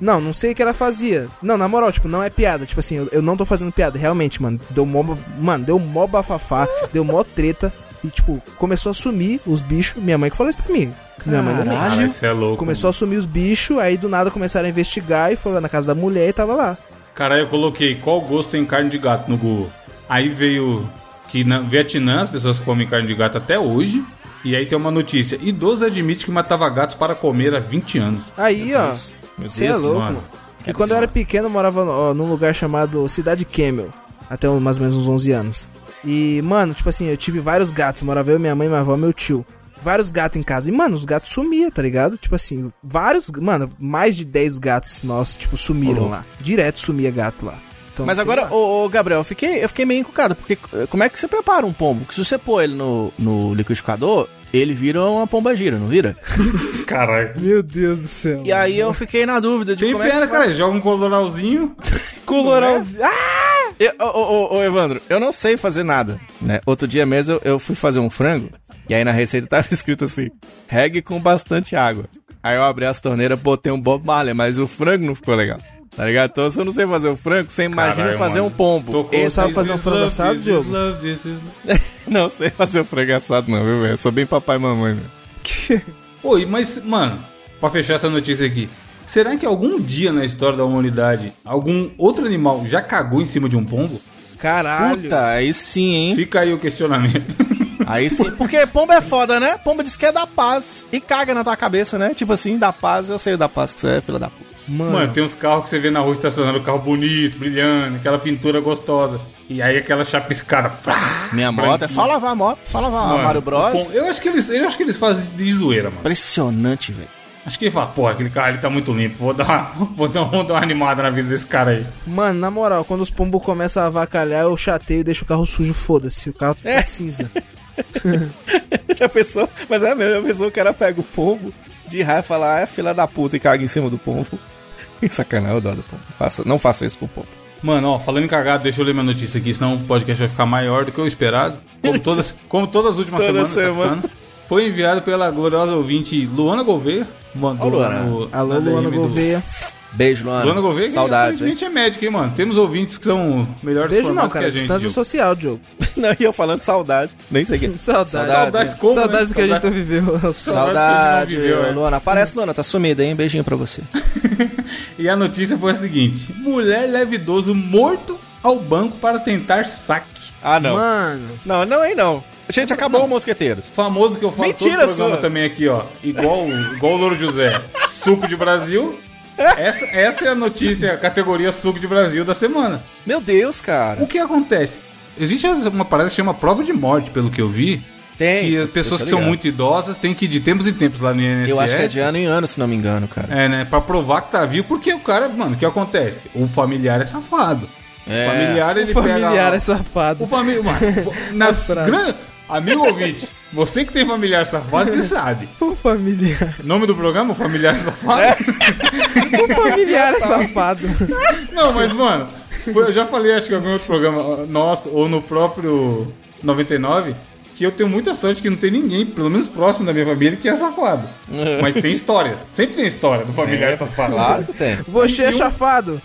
Não, não sei o que ela fazia. Não, na moral, tipo, não é piada. Tipo assim, eu, eu não tô fazendo piada. Realmente, mano. Deu mó, mano, deu mó bafafá, deu mó treta. E, tipo, começou a sumir os bichos. Minha mãe que falou isso pra mim. Minha mãe. Caralho, você é louco. Começou a sumir os bichos, aí do nada começaram a investigar e foi lá na casa da mulher e tava lá. Cara, eu coloquei qual gosto tem carne de gato no Google. Aí veio que na Vietnã as pessoas comem carne de gato até hoje. E aí tem uma notícia. Idoso admite que matava gatos para comer há 20 anos. Aí, ó. Meu Você é louco, mano. mano. E quando eu era pequeno, eu morava ó, num lugar chamado Cidade Camel. Até mais ou menos uns 11 anos. E, mano, tipo assim, eu tive vários gatos. Morava eu, minha mãe, minha avó e meu tio. Vários gatos em casa. E, mano, os gatos sumiam, tá ligado? Tipo assim, vários. Mano, mais de 10 gatos nossos, tipo, sumiram lá. Direto sumia gato lá. Então, Mas agora, ô, ô, Gabriel, eu fiquei, eu fiquei meio encucado, porque eh, como é que você prepara um pombo? Que se você pôr ele no, no liquidificador, ele vira uma pomba gira, não vira? (laughs) Caralho. Meu Deus do céu. E aí eu fiquei na dúvida de Tem como é pena, que cara. Joga um coloralzinho. (laughs) Coloralzinho. Ah! Eu- Ô, ô, ô, ô, Evandro, eu não sei fazer nada, né? Outro dia mesmo eu, eu fui fazer um frango, e aí na receita (laughs) tava escrito assim, regue com bastante água. Aí eu abri as torneiras, botei um Bob Marley, mas o frango não ficou legal. Tá ligado? Então se eu não sei fazer um frango, você imagina Caralho, fazer mano. um pombo. Tocou Ele sabe fazer um frango assado, Diogo? (laughs) Não sei fazer um frango assado não, viu, velho? Eu Sou bem papai e mamãe, velho. (laughs) Oi, mas, mano, pra fechar essa notícia aqui. Será que algum dia na história da humanidade algum outro animal já cagou em cima de um pombo? Caralho. Puta, aí sim, hein? Fica aí o questionamento. (laughs) Aí sim. Porque pombo é foda, né? Pombo diz que é da paz e caga na tua cabeça, né? Tipo assim, da paz, eu sei da paz que você é, filha da puta. Mano, Mano, tem uns carros que você vê na rua estacionando, carro bonito, brilhante, aquela pintura gostosa. E aí aquela chapiscada. Prá, Minha moto é só lavar a moto, só lavar a Mano, Mario os Bros. pom- Eu acho, que eles, eu acho que eles fazem de zoeira, mano. Impressionante, velho. Acho que ele fala, porra, aquele cara ele tá muito limpo. Vou dar, (laughs) vou dar, vou dar uma animada na vida desse cara aí. Mano, na moral, quando os pombos começam a avacalhar, eu chateio e deixo o carro sujo, foda-se. O carro fica É. cinza. (laughs) Já pensou? Mas é mesmo, já pensou o cara pega o pombo de raiva e fala, ah, é filha da puta e caga em cima do pombo. (laughs) Que sacanagem, eu dó do pombo. Faça, não faça isso pro pombo. Mano, ó, falando em cagado, deixa eu ler minha notícia aqui, senão o podcast vai ficar maior do que o esperado. Como todas, como todas as últimas Toda semanas tá semana. ficando. Foi enviado pela gloriosa ouvinte Luana Gouveia. Mandou Ô, Luana. no- Alô, na DM Luana do- Gouveia. Beijo, Luana. Luana Gouveia, que Saudades, hein? aparentemente é médica, hein, mano. Temos ouvintes que são melhores Beijo não, cara. que a gente. Distância Gil. social, Diogo. (laughs) Não, e eu falando saudade. Nem sei o que. Saudades. Saudades como, né? Saudades que a gente não viveu. Saudade, que viveu, é. Luana. Aparece, Luana. Tá sumida, hein? Beijinho pra você. (laughs) E a notícia foi a seguinte: mulher leva idoso morto ao banco para tentar saque. Ah, não. Mano, Não, não, aí não. Gente, acabou o Mosqueteiros. Famoso que eu falo Mentira todo programa sua. também aqui, ó. Igual, igual o Louro José. Suco de Brasil. Essa, essa é a notícia, a categoria Suco de Brasil da semana. Meu Deus, cara. O que acontece? Existe uma parada que chama prova de morte, pelo que eu vi. Tem. que pessoas que são muito idosas têm que ir de tempos em tempos lá no INSS. Eu acho que é de ano em ano, se não me engano, cara. É, né? Pra provar que tá vivo, porque o cara, mano, o que acontece? O familiar é safado. É. O familiar, o ele familiar pega... é safado. O familiar... Mano, (laughs) nas gran... Amigo ouvinte, você que tem familiar safado, você sabe. O familiar. Nome do programa, o familiar safado? O familiar é safado. Não, mas, mano, foi- eu já falei, acho que em algum outro programa nosso, ou no próprio 99, que eu tenho muita sorte que não tem ninguém, pelo menos próximo da minha família, que é safado. Mas tem história. Sempre tem história do familiar safado. Claro que tem. Você é chafado.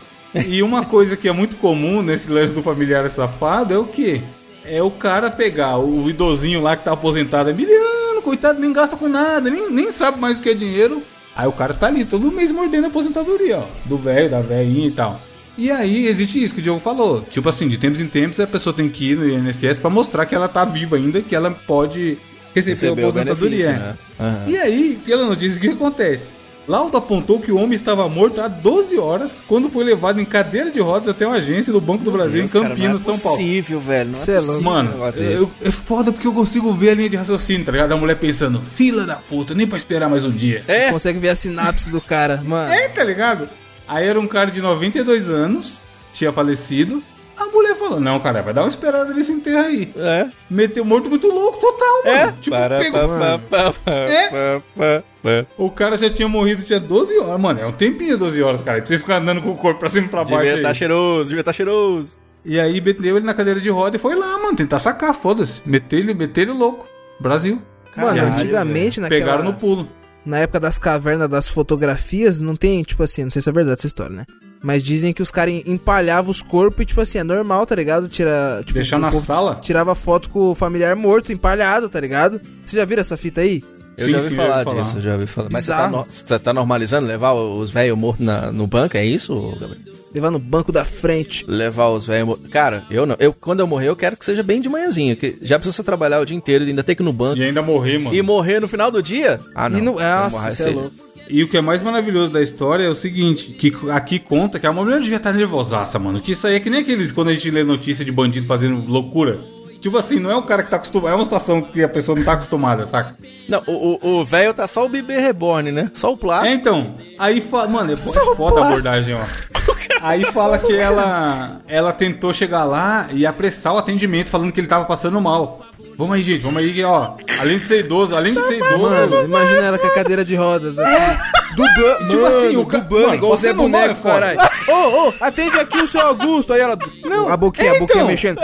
E uma coisa que é muito comum nesse lance do familiar safado é o quê? É o cara pegar o idosinho lá que tá aposentado, é miliano, coitado, nem gasta com nada, nem, nem sabe mais o que é dinheiro. Aí o cara tá ali todo mês mordendo a aposentadoria, ó, do velho, da velhinha e tal. E aí existe isso que o Diogo falou. Tipo assim, de tempos em tempos a pessoa tem que ir no INSS pra mostrar que ela tá viva ainda, que ela pode receber a Recebeu o aposentadoria. né? Aham. E aí, pela notícia, o que acontece? Laudo apontou que o homem estava morto há 12 horas quando foi levado em cadeira de rodas até uma agência do Banco do Brasil Deus, em Campinas, não é São Paulo. possível, velho. Não é Cê é possível Mano, eu- é foda porque eu consigo ver a linha de raciocínio, tá ligado? A mulher pensando, fila da puta, nem pra esperar mais um dia. É. Consegue ver a sinapse do cara. Mano, É, tá ligado? Aí era um cara de 92 anos, tinha falecido. A mulher falou, não, cara, vai dar uma esperada nesse enterro aí. É. Meteu morto muito louco, total, mano. É. Tipo, Para, pegou... pa, pa, pa, É. pa, pa, pa. O cara já tinha morrido, tinha 12 horas, mano. É um tempinho 12 horas, cara. Pra você ficar andando com o corpo pra cima e pra baixo. Devia aí. estar cheiroso, devia estar cheiroso. E aí meteu ele na cadeira de roda e foi lá, mano, tentar sacar, foda-se. Meteu ele, meteu ele louco. Brasil. mano Caralho, antigamente, naquela, Pegaram no pulo. na época das cavernas das fotografias, não tem, tipo assim, não sei se é verdade essa história, né? Mas dizem que os caras empalhavam os corpos e, tipo assim, é normal, tá ligado? Tira, tipo, Deixar na sala? Tirava foto com o familiar morto, empalhado, tá ligado? Vocês já viram essa fita aí? Eu Sim, já ouvi sim, falar falar. disso, eu já ouvi falar. Mas você tá, no- você tá normalizando levar os velhos mortos na- no banco, é isso, Gabriel? Levar no banco da frente. Levar os velhos mortos. Cara, eu não. Eu, quando eu morrer, eu quero que seja bem de manhãzinha. Que já precisa você trabalhar o dia inteiro e ainda ter que ir no banco. E ainda morrer, mano. E morrer no final do dia? Ah, não. E no, nossa, você é louco. E o que é mais maravilhoso da história é o seguinte, que aqui conta que a mulher devia estar nervosaça, mano. Que isso aí é que nem aqueles quando a gente lê notícia de bandido fazendo loucura. Tipo assim, não é o cara que tá acostumado, é uma situação que a pessoa não tá acostumada, saca? Não, o- velho tá só o bebê reborn, né? Só o É, plástico. então, aí fala, mano, é, é foda a abordagem, ó. (laughs) Aí fala que ela ela tentou chegar lá e apressar o atendimento falando que ele tava passando mal. Vamos aí, gente, vamos aí, que, ó. Além de ser idoso, além de ser idoso. Mano, imagina ela com a cadeira de rodas. Assim. Dublando, Tipo assim, o ca- mano, igual o Zé é Boneco, caralho. Ô, ô, atende aqui o seu Augusto. Aí ela. Não, a boquinha, é, a boquinha então. mexendo.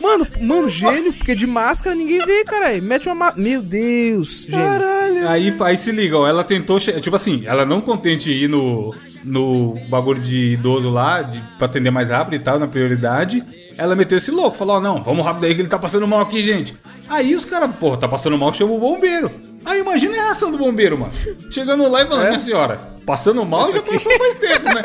Mano, mano, gênio, porque de máscara ninguém vê, caralho. Mete uma. Ma... Meu Deus, gênio. Aí, aí se liga, ó, ela tentou, che- tipo assim, ela não contente ir no, no bagulho de idoso lá, de, pra atender mais rápido e tal, na prioridade, ela meteu esse louco, falou, ó, não, vamos rápido aí que ele tá passando mal aqui, gente. Aí os caras, porra, tá passando mal, chama o bombeiro. Aí imagina a reação do bombeiro, mano. Chegando lá e falando, minha senhora, passando mal já passou faz tempo, né?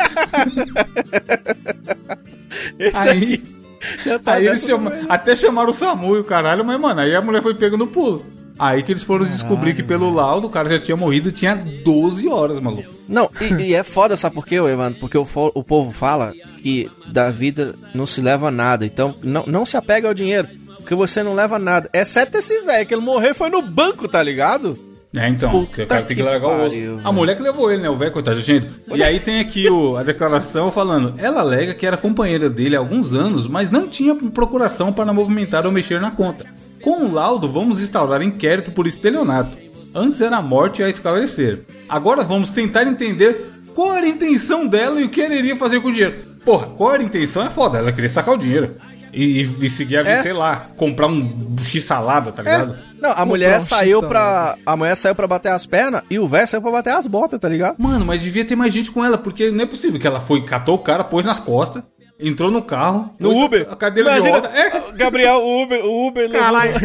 (laughs) Esse Aí, aqui tá aí eles chama- até chamaram o SAMU e o caralho, mas, mano, aí a mulher foi pega no pulo. Aí que eles foram descobrir que pelo laudo o cara já tinha morrido tinha 12 horas, maluco. Não, e, e é foda, sabe por quê, Evandro? Porque o, o povo fala que da vida não se leva nada. Então, não, não se apega ao dinheiro, porque você não leva nada. Exceto esse velho, que ele morrer foi no banco, tá ligado? É, então, Puta porque o cara tem que que largar o osso. pariu, A mulher que levou ele, né? O velho, coitado, gente. E aí tem aqui o, a declaração falando: ela alega que era companheira dele há alguns anos, mas não tinha procuração para movimentar ou mexer na conta. Com o laudo, vamos instaurar inquérito por estelionato. Antes era a morte a esclarecer. Agora vamos tentar entender qual era a intenção dela e o que ela iria fazer com o dinheiro. Porra, qual era a intenção é foda, ela queria sacar o dinheiro. E, e- e seguir a vida, É. sei lá, comprar um x-salada, tá ligado? Não, a mulher um saiu pra. A mulher saiu pra bater as pernas e o velho saiu pra bater as botas, tá ligado? Mano, mas devia ter mais gente com ela, porque não é possível que ela foi, catou o cara, pôs nas costas, entrou no carro, No a- Uber. a cadeira de Imagina, roda. É, Gabriel, o Uber, o Uber caralho. (laughs)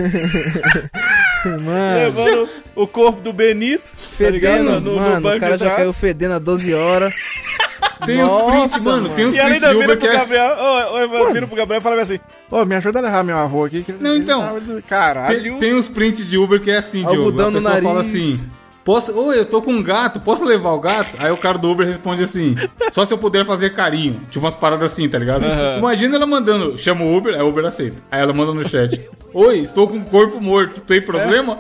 Mano, levando o corpo do Benito. tá fedendo, No- no mano, banco o cara de já trás. caiu fedendo há 12 horas. Tem os prints, mano, mano. tem os E ainda prints de vira Uber pro que é... Gabriel, ô, Evandro, vira pro Gabriel e fala assim, ô, me ajuda a levar meu avô aqui. Não, então, tava- Caralho. Tem, tem uns prints de Uber que é assim, Diogo. Algodão A no pessoa fala nariz. assim: Posso, Oi, eu tô com um gato, posso levar o gato? Aí o cara do Uber responde assim: Só se eu puder fazer carinho. Tipo umas paradas assim, tá ligado? Imagina ela mandando, chama o Uber, aí o Uber aceita. Aí ela manda no chat: Oi, estou com um corpo morto, tem problema?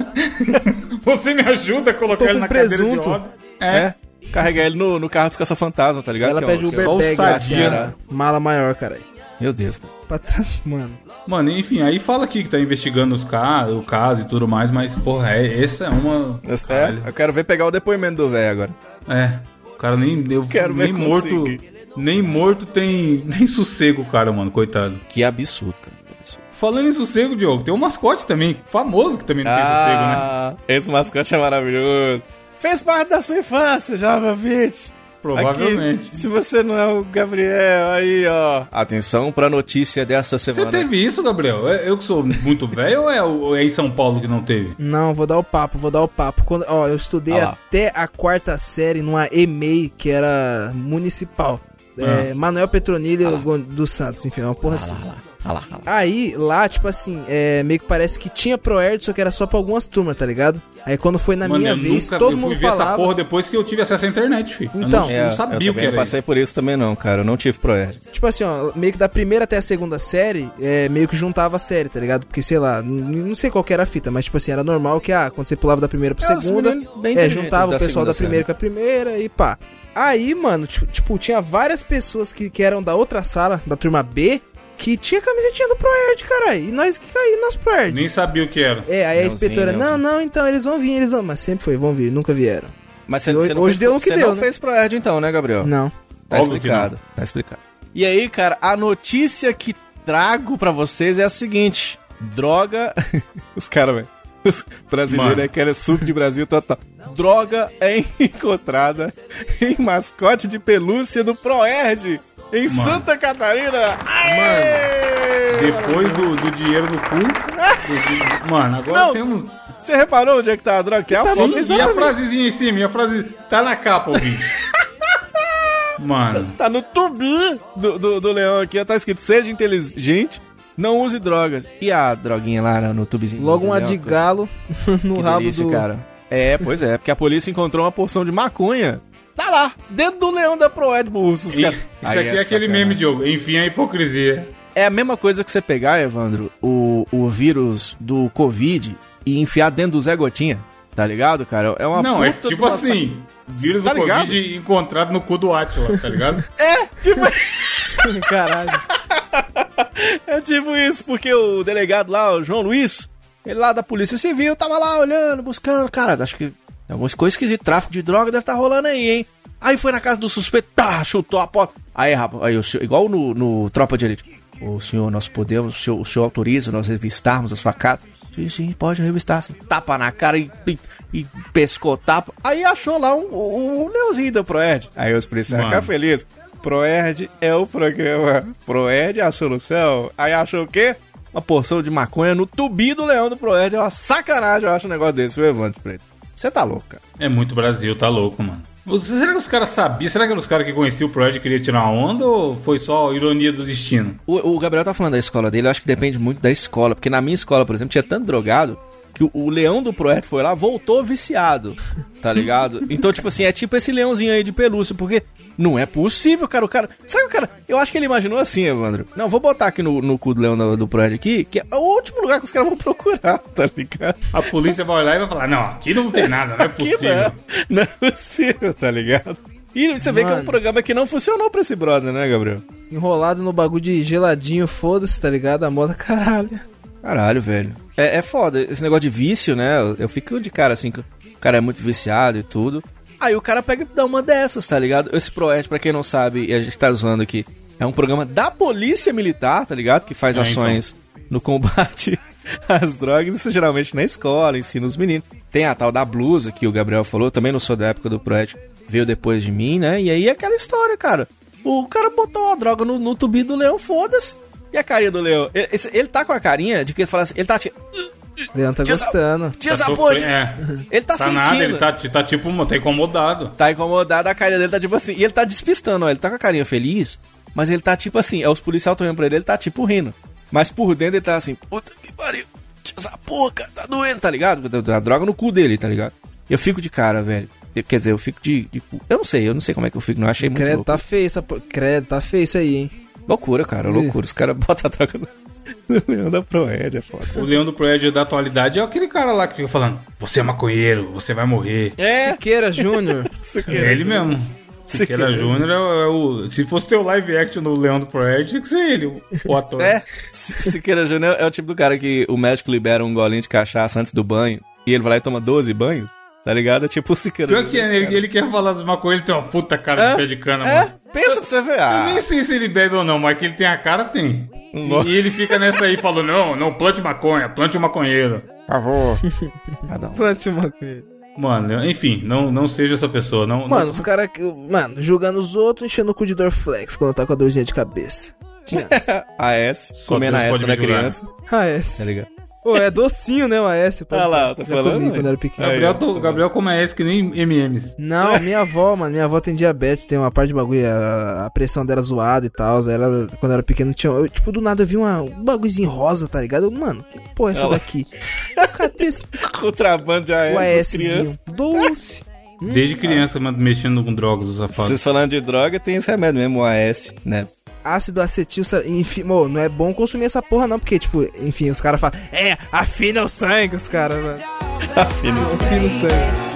(laughs) Você me ajuda a colocar Tô ele com na cadeira de presunto. roda? É, carregar ele no, no carro dos caça-fantasma, tá ligado? Ela Que é pede um- Uber só o bag, sadia. cara. Mala maior, caralho. Meu Deus. Pra trás, mano. Mano, enfim, aí fala aqui que tá investigando os ca o caso e tudo mais, mas, porra, é, essa é uma. É, Caralho. eu quero ver pegar o depoimento do velho agora. É, o cara nem deu. Quero ver nem morto. conseguir. Nem morto tem, (laughs) tem sossego, cara, mano, coitado. Que absurdo, cara. que absurdo. Falando em sossego, Diogo, tem um mascote também, famoso que também não tem sossego, né? Ah, esse mascote é maravilhoso. Fez parte da sua infância, jovem ouvinte. Provavelmente. Aqui, se você não é o Gabriel, aí, ó. Atenção pra notícia desta Você semana. teve isso, Gabriel? É- Eu que sou muito velho ou é, ou é em São Paulo que não teve? Não, vou dar o papo, vou dar o papo. Quando, ó, eu estudei Ah até a quarta série numa EMEI, que era municipal. É, Manuel Petronilho Gon- dos Santos, enfim, é uma porra assim. Olha lá, olha lá. Aí, lá, tipo assim, é, meio que parece que tinha ProErd, só que era só pra algumas turmas, tá ligado? Aí quando foi na minha eu vez, nunca todo eu fui mundo essa falava. porra depois que eu tive acesso à internet, filho. eu Então. não, É, não sabia eu o que era não passei isso. por isso também não, cara. Eu não tive ProErd. Tipo assim, ó, meio que da primeira até a segunda série, é, meio que juntava a série, tá ligado? Porque, sei lá, não sei qual que era a fita, mas tipo assim, era normal que, ah, quando você pulava da primeira pra É, segunda, é, juntava o pessoal da primeira com a primeira e pá. Aí, mano, tipo, tipo, tinha várias pessoas que, que eram da outra sala, da turma B, que tinha camisetinha do ProErd, caralho. E nós que caímos nas ProErd. Nem sabia o que era. É, aí a inspetora, não, não, então eles vão vir, eles vão. Mas sempre foi, vão vir, nunca vieram. Mas você, Hoje- você hoje deu no que você deu, não né? fez ProErd então, né, Gabriel? Não. Tá Óbvio que explicado, tá explicado. E aí, cara, a notícia que trago pra vocês é a seguinte: droga. (laughs) Os caras, velho. Os brasileiros Mano. aí querem suco de Brasil total. Droga é (laughs) encontrada em mascote de pelúcia do Proerd em Santa Catarina. Aê! Depois do, do dinheiro do cu. do- do- mano, agora Não, temos. Você reparou onde é que tá a droga? Que é a tá foto. bom, Sim, e a frasezinha em cima, e a frase. Tá na capa, ouvinte. (laughs) Mano. Tá no tubi do, do, do leão aqui, ó, tá escrito: seja inteligente, não use drogas. E a droguinha lá no tubizinho? Logo uma de galo (laughs) no Que rabo delícia, do. cara. É, pois é, porque a polícia encontrou uma porção de maconha. Tá lá, dentro do leão da Proed Bursos, cara. isso Aí aqui é, aquele sacanagem. meme, Diogo. Enfim, a hipocrisia. É a mesma coisa que você pegar, Evandro, o, o vírus do Covid e enfiar dentro do Zé Gotinha. Tá ligado, cara? É uma não, é tipo uma assim. Vírus Tá do ligado? Covid encontrado no cu do Atila, tá ligado? (laughs) É, tipo, (laughs) Caralho. (laughs) é tipo isso, porque o delegado lá, o João Luiz, ele lá da Polícia Civil, tava lá olhando, buscando. Cara, acho que algumas coisas esquisitas, tráfico de droga deve estar rolando aí, hein? Aí foi na casa do suspeito, tá, chutou a porta. Aí, rapaz, aí, o senhor, igual no, no Tropa de Elite. O senhor, nós podemos, o senhor, o senhor autoriza nós revistarmos a sua casa? Sim, sim, pode revistar. Tapa na cara e, e, e pescou tapa. Aí achou lá um, um, um leãozinho da Proerd. Aí os policiais ficaram felizes. Proerd é o programa. Proerd é a solução. Aí achou o quê? Uma porção de maconha no tubi do leão do Proerd. É uma sacanagem, eu acho um negócio desse, viu, Evandro Preto? Você tá louco, cara. É muito Brasil, tá louco, mano. Será que os caras sabiam? Será que eram os caras que conheciam o Project e queriam tirar uma onda ou foi só ironia do destino? O, o Gabriel tá falando da escola dele, eu acho que depende muito da escola. Porque na minha escola, por exemplo, tinha tanto drogado que o, o leão do Proerd foi lá, voltou viciado, tá ligado? (laughs) Então, tipo assim, é tipo esse leãozinho aí de pelúcia, porque não é possível, cara. O cara. Sabe o cara? Eu acho que ele imaginou assim, Evandro. Não, vou botar aqui no, no cu do leão do, do Proerd aqui, que é o último lugar que os caras vão procurar, (laughs) tá ligado? A polícia vai olhar e vai falar: Não, aqui não tem nada, não é Que possível. não, (laughs) não é possível, tá ligado? E você vê que é um Mano. programa que não funcionou pra esse brother, né, Gabriel? Enrolado no bagulho de geladinho, foda-se, tá ligado? A moda caralho. Caralho, velho. É, é foda. Esse negócio de vício, né? Eu, fico de cara assim, que o cara é muito viciado e tudo. Aí o cara pega e dá uma dessas, tá ligado? Esse Proed, pra quem não sabe, e a gente tá zoando aqui, é um programa da Polícia Militar, tá ligado? Que faz É, ações no combate (laughs) às drogas, isso geralmente na escola, ensina os meninos. Tem a tal da blusa que o Gabriel falou, também não sou da época do Proed, veio depois de mim, né? E aí é aquela história, cara. O cara botou a droga no, no tubi do leão, foda-se. E a carinha do leão? Ele, ele tá com a carinha de que ele fala assim, ele tá tipo... Leão tá gostando. Tia Tá sofrendo, é. Ele tá, Tá sentindo. nada, ele tá, tá tipo, tá incomodado. Tá incomodado, a carinha dele tá tipo assim. E ele tá despistando, ó. Ele tá com a carinha feliz, mas ele tá tipo assim. É os policiais tão olhando pra ele, ele tá tipo rindo. Mas por dentro ele tá assim, puta que pariu. Tia Zapone, cara, tá doendo, tá ligado? A droga no cu dele, tá ligado? Eu fico de cara, velho. Eu- Quer dizer, eu fico de, de. Eu não sei, eu não sei como é que eu fico, não achei muito Credo, louco. tá feio essa. Credo, tá feio isso aí, hein? Loucura, cara, loucura. Os caras (laughs) botam a droga no, no leão da Proed, é foda. O Leão do Proed da atualidade é aquele cara lá que fica falando: Você é maconheiro, você vai morrer. É, Siqueira Júnior. (laughs) É ele mesmo. Siqueira Júnior é, o- é o. Se fosse ter o live action do Leão do Proed, tinha que ser ele, o, ator. É, Si- Siqueira Júnior é o tipo do cara que o médico libera um golinho de cachaça antes do banho e ele vai lá e toma 12 banhos, tá ligado? É tipo o Siqueira Pior que é, ele, ele quer falar dos maconheiros, ele tem uma puta cara É? de pé de cana, É, mano. pensa pra você ver. Eu Ah, nem sei se ele bebe ou não, mas que ele tem a cara, tem. E, ele fica nessa aí falando: Não, não plante maconha, plante um maconheiro. por favor. Cada um. Plante uma coisa. Mano, enfim, não, não seja essa pessoa. Não, Mano, não- os caras. Mano, julgando os outros, enchendo o cu de Dorflex quando tá com a dorzinha de cabeça. (laughs) Tinha. AS, Só comendo AS pode quando é julgar. criança, Ah, é. tá ligado? Pô, é docinho, né, o AS? Ah lá, tá falando, comi quando era pequeno. Aí, Gabriel, to- Gabriel come esse que nem MMs. Não, minha avó, mano, minha avó tem diabetes, tem uma parte de bagulho, a, a pressão dela zoada e tal. Ela, quando eu era pequeno, tinha. eu, tipo, do nada eu vi uma, um bagulhozinho rosa, tá ligado? Eu, mano, que porra é essa daqui? Cadê esse (laughs) Contrabando de AS, o. Doce. Desde criança, mano, mexendo com drogas, o safado. Vocês falando de droga, tem esse remédio mesmo, o AS, né? Ácido acetil, enfim, mo, não é bom consumir essa porra não, porque, tipo, enfim, os caras falam, é, afina o sangue, os caras, mano. Afina o sangue.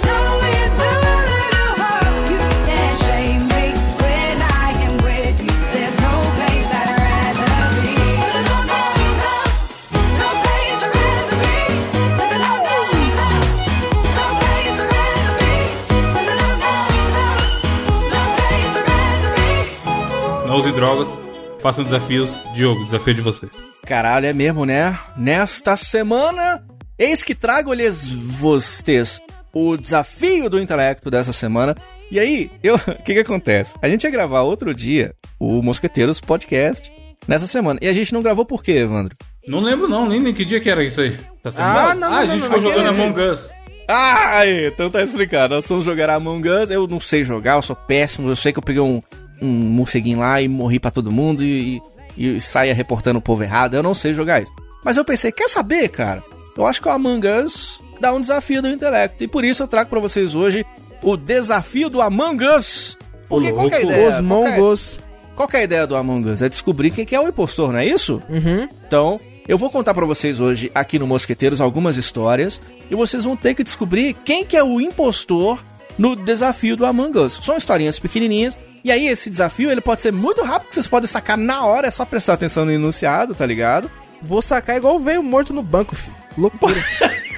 Não use drogas, façam desafios. Diogo, desafio de você. Caralho, é mesmo, né? Nesta semana, eis que trago-lhes vocês o desafio do intelecto dessa semana. E aí, eu, (laughs) o que que acontece? A gente ia gravar outro dia o Mosqueteiros Podcast nessa semana. E a gente não gravou por quê, Evandro? Não lembro não, nem, nem que dia que era isso aí. Tá? Ah, não, ah, não, a gente não, ficou não, jogando Among Us. Ah, aí, então tá explicado. Nós fomos jogar Among Us. Eu não sei jogar, eu sou péssimo. Eu sei que eu peguei um, um morceguinho lá e morri pra todo mundo e, e, e saia reportando o povo errado. Eu não sei jogar isso. Mas eu pensei, quer saber, cara? Eu acho que o Among Us dá um desafio do intelecto. E por isso eu trago pra vocês hoje o desafio do Among Us. Porque qual que é a ideia? Os é- mongos. qual que é a ideia do Among Us? É descobrir quem que é o impostor, não é isso? Uhum. Então, eu vou contar pra vocês hoje aqui no Mosqueteiros algumas histórias e vocês vão ter que descobrir quem que é o impostor no desafio do Among Us. São historinhas pequenininhas e aí esse desafio ele pode ser muito rápido, que vocês podem sacar na hora, é só prestar atenção no enunciado, tá ligado? Vou sacar igual o velho morto no banco, filho. Loucura.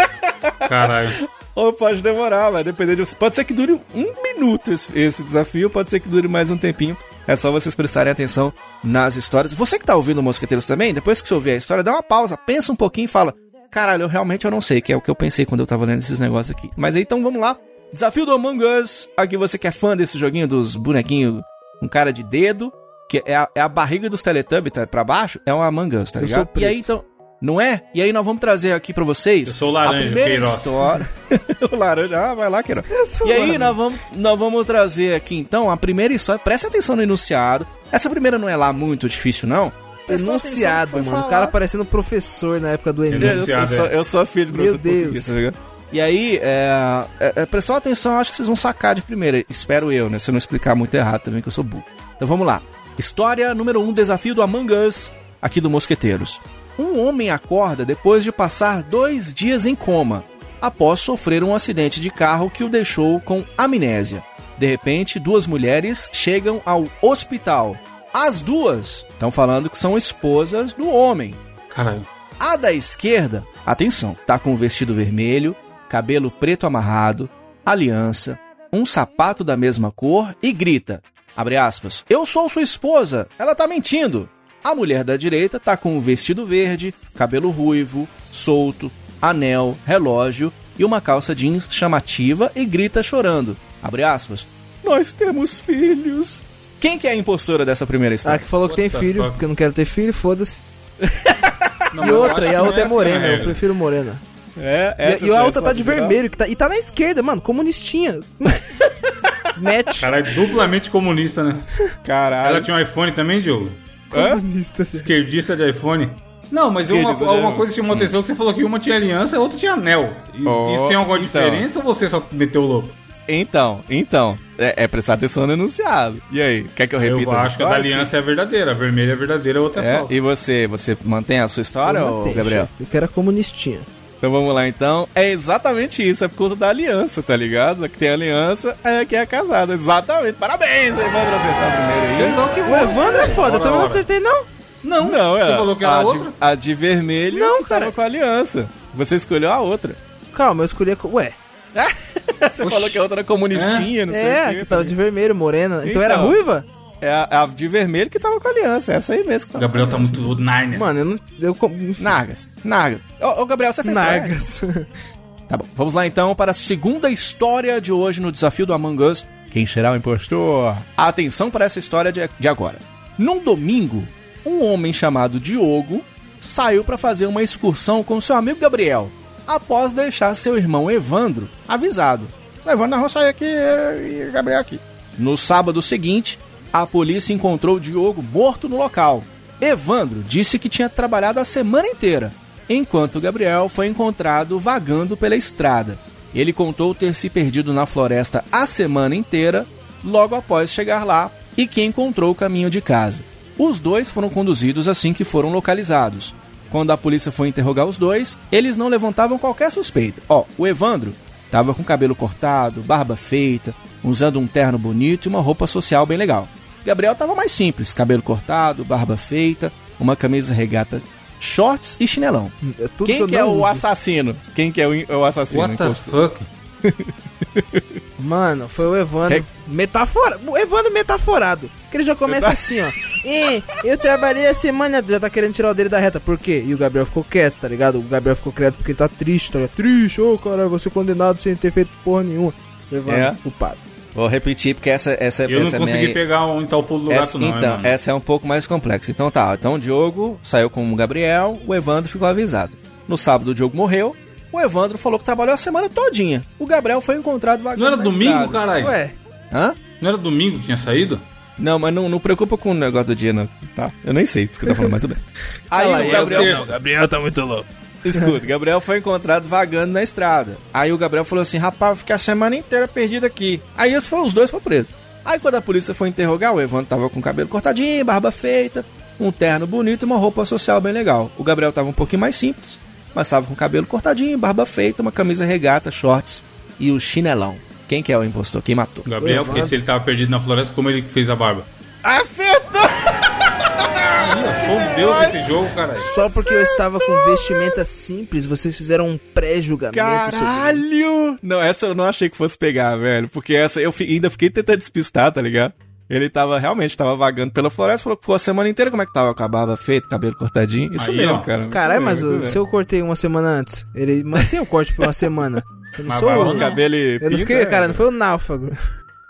(laughs) Caralho. Ou pode demorar, vai depender de você. Pode ser que dure um minuto esse, esse desafio, pode ser que dure mais um tempinho. É só vocês prestarem atenção nas histórias. Você que tá ouvindo o Mosqueteiros também, depois que você ouvir a história, dá uma pausa, pensa um pouquinho e fala: Caralho, eu realmente eu não sei, que é o que eu pensei quando eu tava lendo esses negócios aqui. Mas aí então vamos lá. Desafio do Among Us. Aqui você que é fã desse joguinho dos bonequinhos com cara de dedo, que é a, é a barriga dos Teletubbies tá, pra baixo, é um Among Us, tá Eu ligado? sou E aí então. Não é? E aí nós vamos trazer aqui pra vocês. Eu sou o laranja, a primeira Queiroz. história. (laughs) o laranja, ah, vai lá, Queiroz. sou E aí laranja. nós vamos, nós vamos trazer aqui então a primeira história. Presta atenção no enunciado. Essa primeira não é lá muito difícil, não. Enunciado, mano. O falar. cara parecendo professor na época do Enem. Eu, Enunciado, sou, é. eu sou filho de Meu professor Deus. português, tá ligado? E aí, é, é, é, prestou atenção, acho que vocês vão sacar de primeira. Espero eu, né? Se eu não explicar muito errado também, que eu sou burro. Então vamos lá. História número 1, um, desafio do Among Us, aqui do Mosqueteiros. Um homem acorda depois de passar dois dias em coma, após sofrer um acidente de carro que o deixou com amnésia. De repente, duas mulheres chegam ao hospital. As duas estão falando que são esposas do homem. Caralho. A da esquerda, atenção, tá com um vestido vermelho, cabelo preto amarrado, aliança, um sapato da mesma cor e grita, abre aspas, eu sou sua esposa, ela tá mentindo. A mulher da direita tá com um vestido verde, cabelo ruivo, solto, anel, relógio e uma calça jeans chamativa e grita chorando, abre aspas, nós temos filhos. Quem que é a impostora dessa primeira Ah, história? que falou que tem filho, porque eu não quero ter filho, foda-se. (laughs) E outra, e a outra é não morena, essa a eu prefiro morena. É, E, essa e a é outra tá de geral. vermelho, que tá, e tá na esquerda, mano, comunistinha. (laughs) Match. Caralho, duplamente comunista, né? Caralho. Ela tinha um iPhone também, Diogo? Hã? Comunista, assim. Esquerdista de iPhone? Não, mas uma, alguma iPhone. coisa chamou atenção que você falou que uma tinha aliança e a outra tinha anel. E- Oh, Isso tem alguma então. diferença ou você só meteu o louco? Então, então. É, é prestar atenção no enunciado. E aí, quer que eu repita? Eu acho que a da aliança é a verdadeira, a vermelha é a verdadeira, a outra é, É, falsa. e você, você mantém a sua história, Eu ô, matei, Gabriel? chefe. Eu quero a comunistinha. Então vamos lá então. É exatamente isso, é por conta da aliança, tá ligado? Que tem aliança é a que é casada. Exatamente. Parabéns, Evandro, acertar primeiro aí. Sherlock O Holmes. Evandro é foda, eu também não acertei, não. Não, Não, é. Você falou que era a outra? De, a de vermelho Não, que tava cara. com a aliança. Você escolheu a outra. Calma, eu escolhi a. Ué. (laughs) Você Oxi. falou que a outra era comunistinha, não sei É, o quê. que tava de vermelho, morena. Então, Então. era ruiva? É a, a de vermelho que tava com a aliança. Essa aí mesmo. que O Gabriel tá muito Narnia. Mano, eu não. Eu. Nargas. Nargas. Ô, ô, Gabriel, você fez Nargas. (laughs) Tá bom, vamos lá então para a segunda história de hoje no desafio do Among Us. Quem será o impostor? Atenção para essa história de, de agora. Num domingo, um homem chamado Diogo saiu para fazer uma excursão com seu amigo Gabriel, após deixar seu irmão Evandro avisado. Evandro, nós vamos sair aqui e Gabriel aqui. No sábado seguinte, a polícia encontrou Diogo morto no local. Evandro disse que tinha trabalhado a semana inteira, enquanto Gabriel foi encontrado vagando pela estrada. Ele contou ter se perdido na floresta a semana inteira, logo após chegar lá, e que encontrou o caminho de casa. Os dois foram conduzidos assim que foram localizados. Quando a polícia foi interrogar os dois, eles não levantavam qualquer suspeita. Ó, o Evandro tava com cabelo cortado, barba feita, usando um terno bonito e uma roupa social bem legal. Gabriel tava mais simples, cabelo cortado, barba feita, uma camisa regata, shorts e chinelão. É tudo Quem que é não o uso. assassino? Quem que é o, o assassino? What the fuck? (laughs) Mano, foi o Evandro. É- Metafora... O Evandro metaforado. Porque ele já começa assim, ó. E eu trabalhei a semana. Já tá querendo tirar o dele da reta. Por quê? E o Gabriel ficou quieto, tá ligado? O Gabriel ficou quieto porque ele tá triste, tá ligado? Triste, ô caralho, você condenado sem ter feito porra nenhuma. O Evandro, É. culpado. Vou repetir porque essa essa Eu não essa consegui minha- pegar um em tal pulo do essa, gato, não. então, essa é um pouco mais complexa. Então tá, então o Diogo saiu com o Gabriel, o Evandro ficou avisado. No sábado o Diogo morreu, o Evandro falou que trabalhou a semana todinha. O Gabriel foi encontrado vagando Não era na domingo, caralho? Ué, Hã? Não era domingo que tinha saído? Não, mas não, não preocupa com o negócio do dia, não. Tá? Eu nem sei o que você tá falando, mas tudo bem. (laughs) Aí lá, o é o Gabriel. terço. o Gabriel tá muito louco. Escuta, (laughs) Gabriel foi encontrado vagando na estrada. Aí o Gabriel falou assim: rapaz, eu fiquei a semana inteira perdido aqui. Aí esses foram os dois foram presos. Aí quando a polícia foi interrogar, o Evandro tava com o cabelo cortadinho, barba feita, um terno bonito e uma roupa social bem legal. O Gabriel tava um pouquinho mais simples, mas tava com o cabelo cortadinho, barba feita, uma camisa regata, shorts e o chinelão. Quem que é o impostor? Quem matou? Gabriel, porque se ele tava perdido na floresta, como ele fez a barba? Acertou! Eu sou o deus desse jogo, caralho. Só porque eu estava com vestimenta simples, vocês fizeram um pré-julgamento sobre mim. Caralho! Não, essa eu não achei que fosse pegar, velho. Porque essa eu fi- ainda fiquei tentando despistar, tá ligado? Ele tava realmente tava vagando pela floresta, falou que ficou a semana inteira como é que tava com a barba feita, cabelo cortadinho. Isso Aí, mesmo, ó. cara. Caralho, mas bem. se eu cortei uma semana antes, ele mantém o corte por uma (laughs) semana. Eu não Mas sou o... cabelo e Eu não fiquei, é, cara, não foi o náufrago.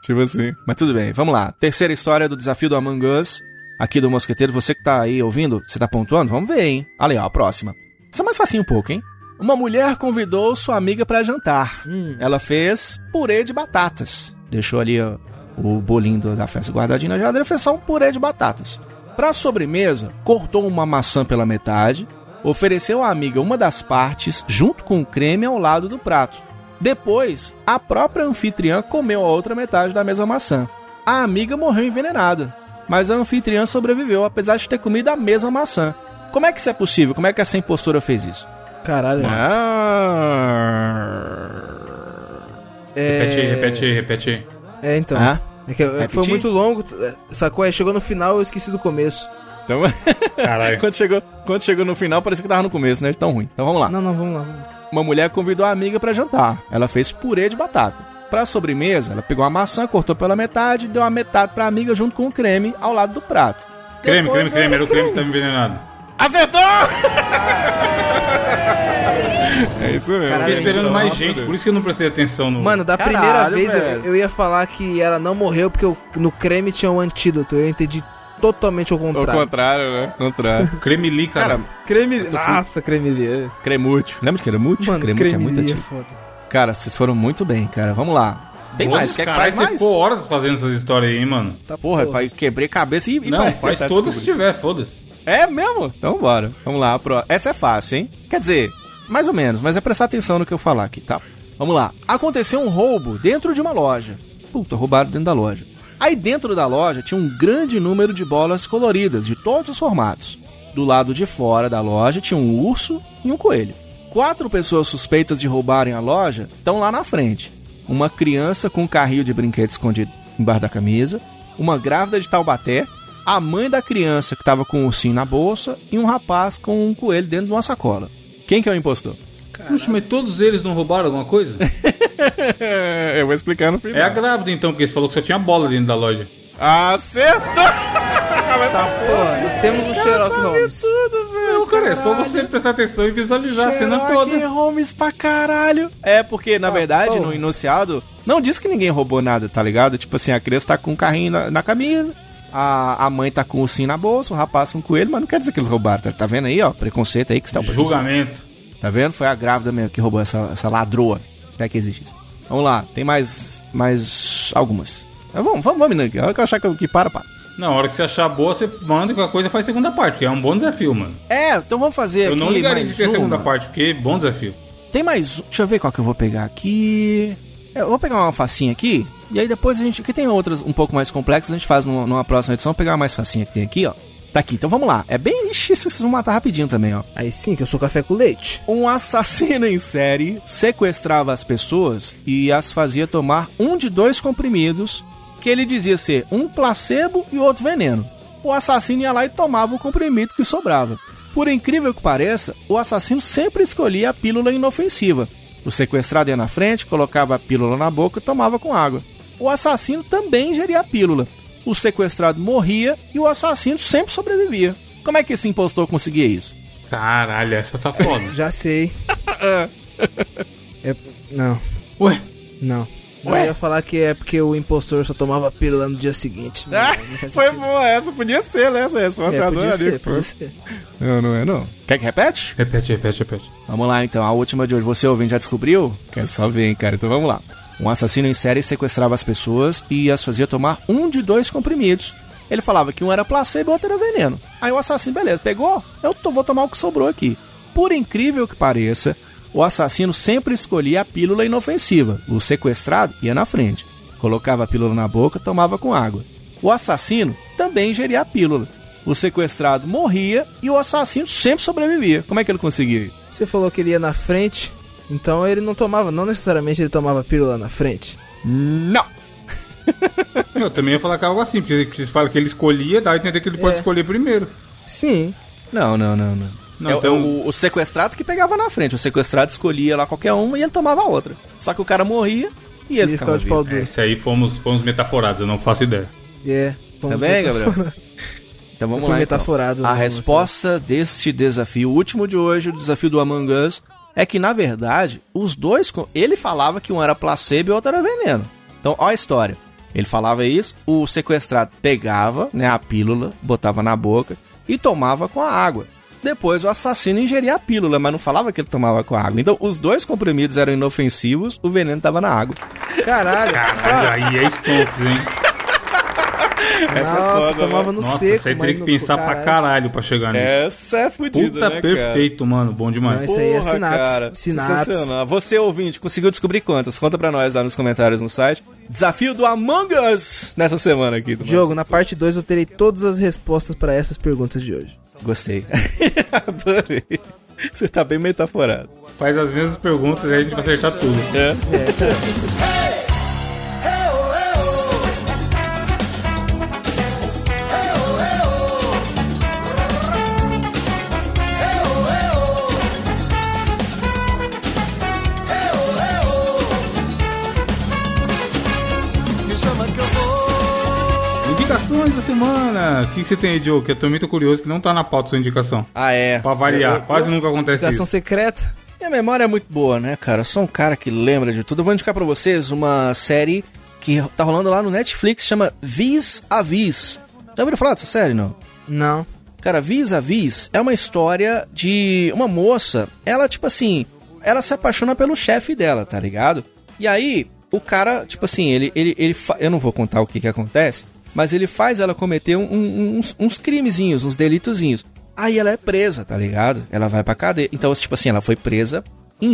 Tipo assim. Mas tudo bem, vamos lá. Terceira história do desafio do Among Us. Aqui do Mosqueteiro, você que tá aí ouvindo, você tá pontuando? Vamos ver, hein? Olha aí, ó, a próxima. Isso é mais facinho um pouco, hein? Uma mulher convidou sua amiga pra jantar. Hum. Ela fez purê de batatas. Deixou ali ó, o bolinho da festa guardadinho na geladeira, fez só um purê de batatas. Pra sobremesa, cortou uma maçã pela metade, ofereceu à amiga uma das partes junto com o creme ao lado do prato. Depois, a própria anfitriã comeu a outra metade da mesma maçã. A amiga morreu envenenada, mas a anfitriã sobreviveu apesar de ter comido a mesma maçã. Como é que isso é possível? Como é que essa impostora fez isso? Caralho. É... Repete repete repete. É, então. Ah? É que é que foi muito longo, sacou? Aí chegou no final eu esqueci do começo. Então, (laughs) Caralho. quando, chegou, quando chegou no final, parecia que tava no começo, né? De Tão ruim. Então vamos lá. Não, não, vamos lá. Vamos lá. Uma mulher convidou a amiga pra jantar. Ela fez purê de batata. Pra sobremesa, ela pegou a maçã, cortou pela metade e deu a metade pra amiga junto com o creme ao lado do prato. Creme, Depois creme, creme. Era o creme que tava envenenado. Acertou! (laughs) é isso mesmo. Caralho, Fiquei esperando mais Nossa. gente, por isso que eu não prestei atenção no. Mano, da Caralho, primeira vez eu, eu ia falar que ela não morreu porque eu- no creme tinha um antídoto. Eu entendi totalmente ao Ao contrário. contrário, (laughs) né? Contrário. Cremili, cara. Cara, Creme... Nossa, cremelia. Cremute. Lembra de Cremute? Mano, Cremute é muito cremelia é foda. Cara, vocês foram muito bem, cara. Vamos lá. Tem mais? Quer que Caralho, faz você mais? ficou horas fazendo essas histórias aí, hein, mano. Tá, Porra, pai, quebrei a cabeça e... e Não, parece faz todas se tiver, foda-se. É mesmo? Então bora. Vamos lá. Pro... Essa é fácil, hein? Quer dizer, mais ou menos, mas é prestar atenção no que eu falar aqui, tá? Vamos lá. Aconteceu um roubo dentro de uma loja. Puta, roubaram dentro da loja. Aí dentro da loja tinha um grande número de bolas coloridas, de todos os formatos. Do lado de fora da loja tinha um urso e um coelho. Quatro pessoas suspeitas de roubarem a loja estão lá na frente. Uma criança com um carrinho de brinquedo escondido embaixo da camisa, uma grávida de Taubaté, a mãe da criança que estava com o ursinho na bolsa e um rapaz com um coelho dentro de uma sacola. Quem que é o impostor? Puxa, mas todos eles não roubaram alguma coisa? (laughs) eu vou explicar no final. é a grávida, então, porque você falou que só tinha bola dentro da loja. Acertou! (laughs) Tá, pô, nós temos um Sherlock Holmes. Tudo, velho. Não, cara, é só você prestar atenção e visualizar a cena Sherlock toda. Holmes pra caralho. É, porque, na verdade, pô. no enunciado, não diz que ninguém roubou nada, tá ligado? Tipo assim, a criança tá com um carrinho na, na camisa, a, a mãe tá com o ursinho na bolsa, o rapaz com o coelho, mas não quer dizer que eles roubaram. Tá, tá vendo aí, ó? Preconceito aí que está o. Julgamento. Tá vendo? Foi a grávida mesmo que roubou essa, essa ladroa. Até que existe isso. Vamos lá, tem mais, mais algumas. Mas vamos, vamos, vamos, Nando. A hora que eu achar que, que para, para. Na hora que você achar boa, você manda e qualquer coisa faz segunda parte, porque é um bom desafio, mano. É, então vamos fazer Eu aqui não ligaria mais de ter segunda parte, porque é bom desafio. Tem mais um. Deixa eu ver qual que eu vou pegar aqui. É, Eu vou pegar uma facinha aqui. E aí depois a gente. Aqui tem outras um pouco mais complexas. A gente faz numa, numa próxima edição. Vou pegar uma mais facinha que tem aqui, ó. Tá aqui. Então vamos lá. É bem. Ixi, vocês vão matar rapidinho também, ó. Aí sim, que eu sou café com leite. Um assassino em série sequestrava as pessoas e as fazia tomar um de dois comprimidos que ele dizia ser um placebo e outro veneno. O assassino ia lá e tomava o comprimido que sobrava. Por incrível que pareça, o assassino sempre escolhia a pílula inofensiva. O sequestrado ia na frente, colocava a pílula na boca e tomava com água. O assassino também ingeria a pílula. O sequestrado morria e o assassino sempre sobrevivia. Como é que esse impostor conseguia isso? Caralho, essa tá foda. Já sei. (laughs) É- Não, Ué, não. Ué? Eu ia falar que é porque o impostor só tomava pílula no dia seguinte. (laughs) Faz foi boa essa, podia ser né, essa resposta. É, eu podia adoraria ser, podia ser. Não, não é não. Quer que repete? repete, repete, repete. Vamos lá então, a última de hoje. Você ouvinte já descobriu? Quer só ver, hein, cara? Então vamos lá. Um assassino em série sequestrava as pessoas e as fazia tomar um de dois comprimidos. Ele falava que um era placebo e o outro era veneno. Aí o assassino, beleza, pegou? Eu tô- vou tomar o que sobrou aqui. Por incrível que pareça, o assassino sempre escolhia a pílula inofensiva. O sequestrado ia na frente. Colocava a pílula na boca, tomava com água. O assassino também ingeria a pílula. O sequestrado morria e o assassino sempre sobrevivia. Como é que ele conseguia? Você falou que ele ia na frente, então ele não tomava, não necessariamente ele tomava pílula na frente. Não! (laughs) Eu também ia falar que é algo assim, porque você fala que ele escolhia, dá a entender que ele pode É. escolher primeiro. Sim. Não, não, não, não. Não, É o- então- o, o sequestrado que pegava na frente. O sequestrado escolhia lá qualquer uma e ele tomava a outra. Só que o cara morria e ele Ele ficava ficava de pau. É, esse aí fomos, fomos metaforados, eu não faço ideia. É. Tá bem, metafora- Gabriel? (laughs) Então vamos lá. então. metaforado, A né, resposta deste desafio, o último de hoje, o desafio do Among Us, é que na verdade os dois. Ele falava que um era placebo e o outro era veneno. Então, ó a história. Ele falava isso, o sequestrado pegava né, a pílula, botava na boca e tomava com a água. Depois o assassino ingeria a pílula, mas não falava que ele tomava com a água. Então, os dois comprimidos eram inofensivos, o veneno tava na água. Caralho. Caralho, aí é Stonks, hein? Nossa, foda, tomava no Nossa, seco. isso aí teria que pensar pra caralho pra chegar nisso. Essa é fodida, Puta né, cara? perfeito, mano. Bom demais. Não, Isso aí é sinapse. Sinapse. Sensacional. Você, ouvinte, conseguiu descobrir quantas? Conta pra nós lá nos comentários no site. Desafio do Among Us nessa semana aqui. Do Diogo, na parte 2 eu terei todas as respostas pra essas perguntas de hoje. Gostei. (laughs) Adorei. Você tá bem metaforado. Faz as mesmas perguntas e aí a gente vai acertar tudo. É. Me (laughs) semana. O que, que você tem aí, Diogo? Que eu tô muito curioso que não tá na pauta sua indicação. Ah, é. Pra variar. Quase nunca acontece Ligação isso. secreta. Minha memória é muito boa, né, cara? Eu sou um cara que lembra de tudo. Eu vou indicar pra vocês uma série que tá rolando lá no Netflix, chama Vis a Vis. Já ouviram falar dessa série, não? Não. Cara, Vis a Vis é uma história de uma moça. Ela, tipo assim, ela se apaixona pelo chefe dela, tá ligado? E aí, o cara, tipo assim, ele. ele, ele fa- Eu não vou contar o que que acontece, mas ele faz ela cometer um- um- uns, uns crimezinhos, uns delitozinhos. Aí ela é presa, tá ligado? Ela vai pra cadeia. Então, tipo assim, ela foi presa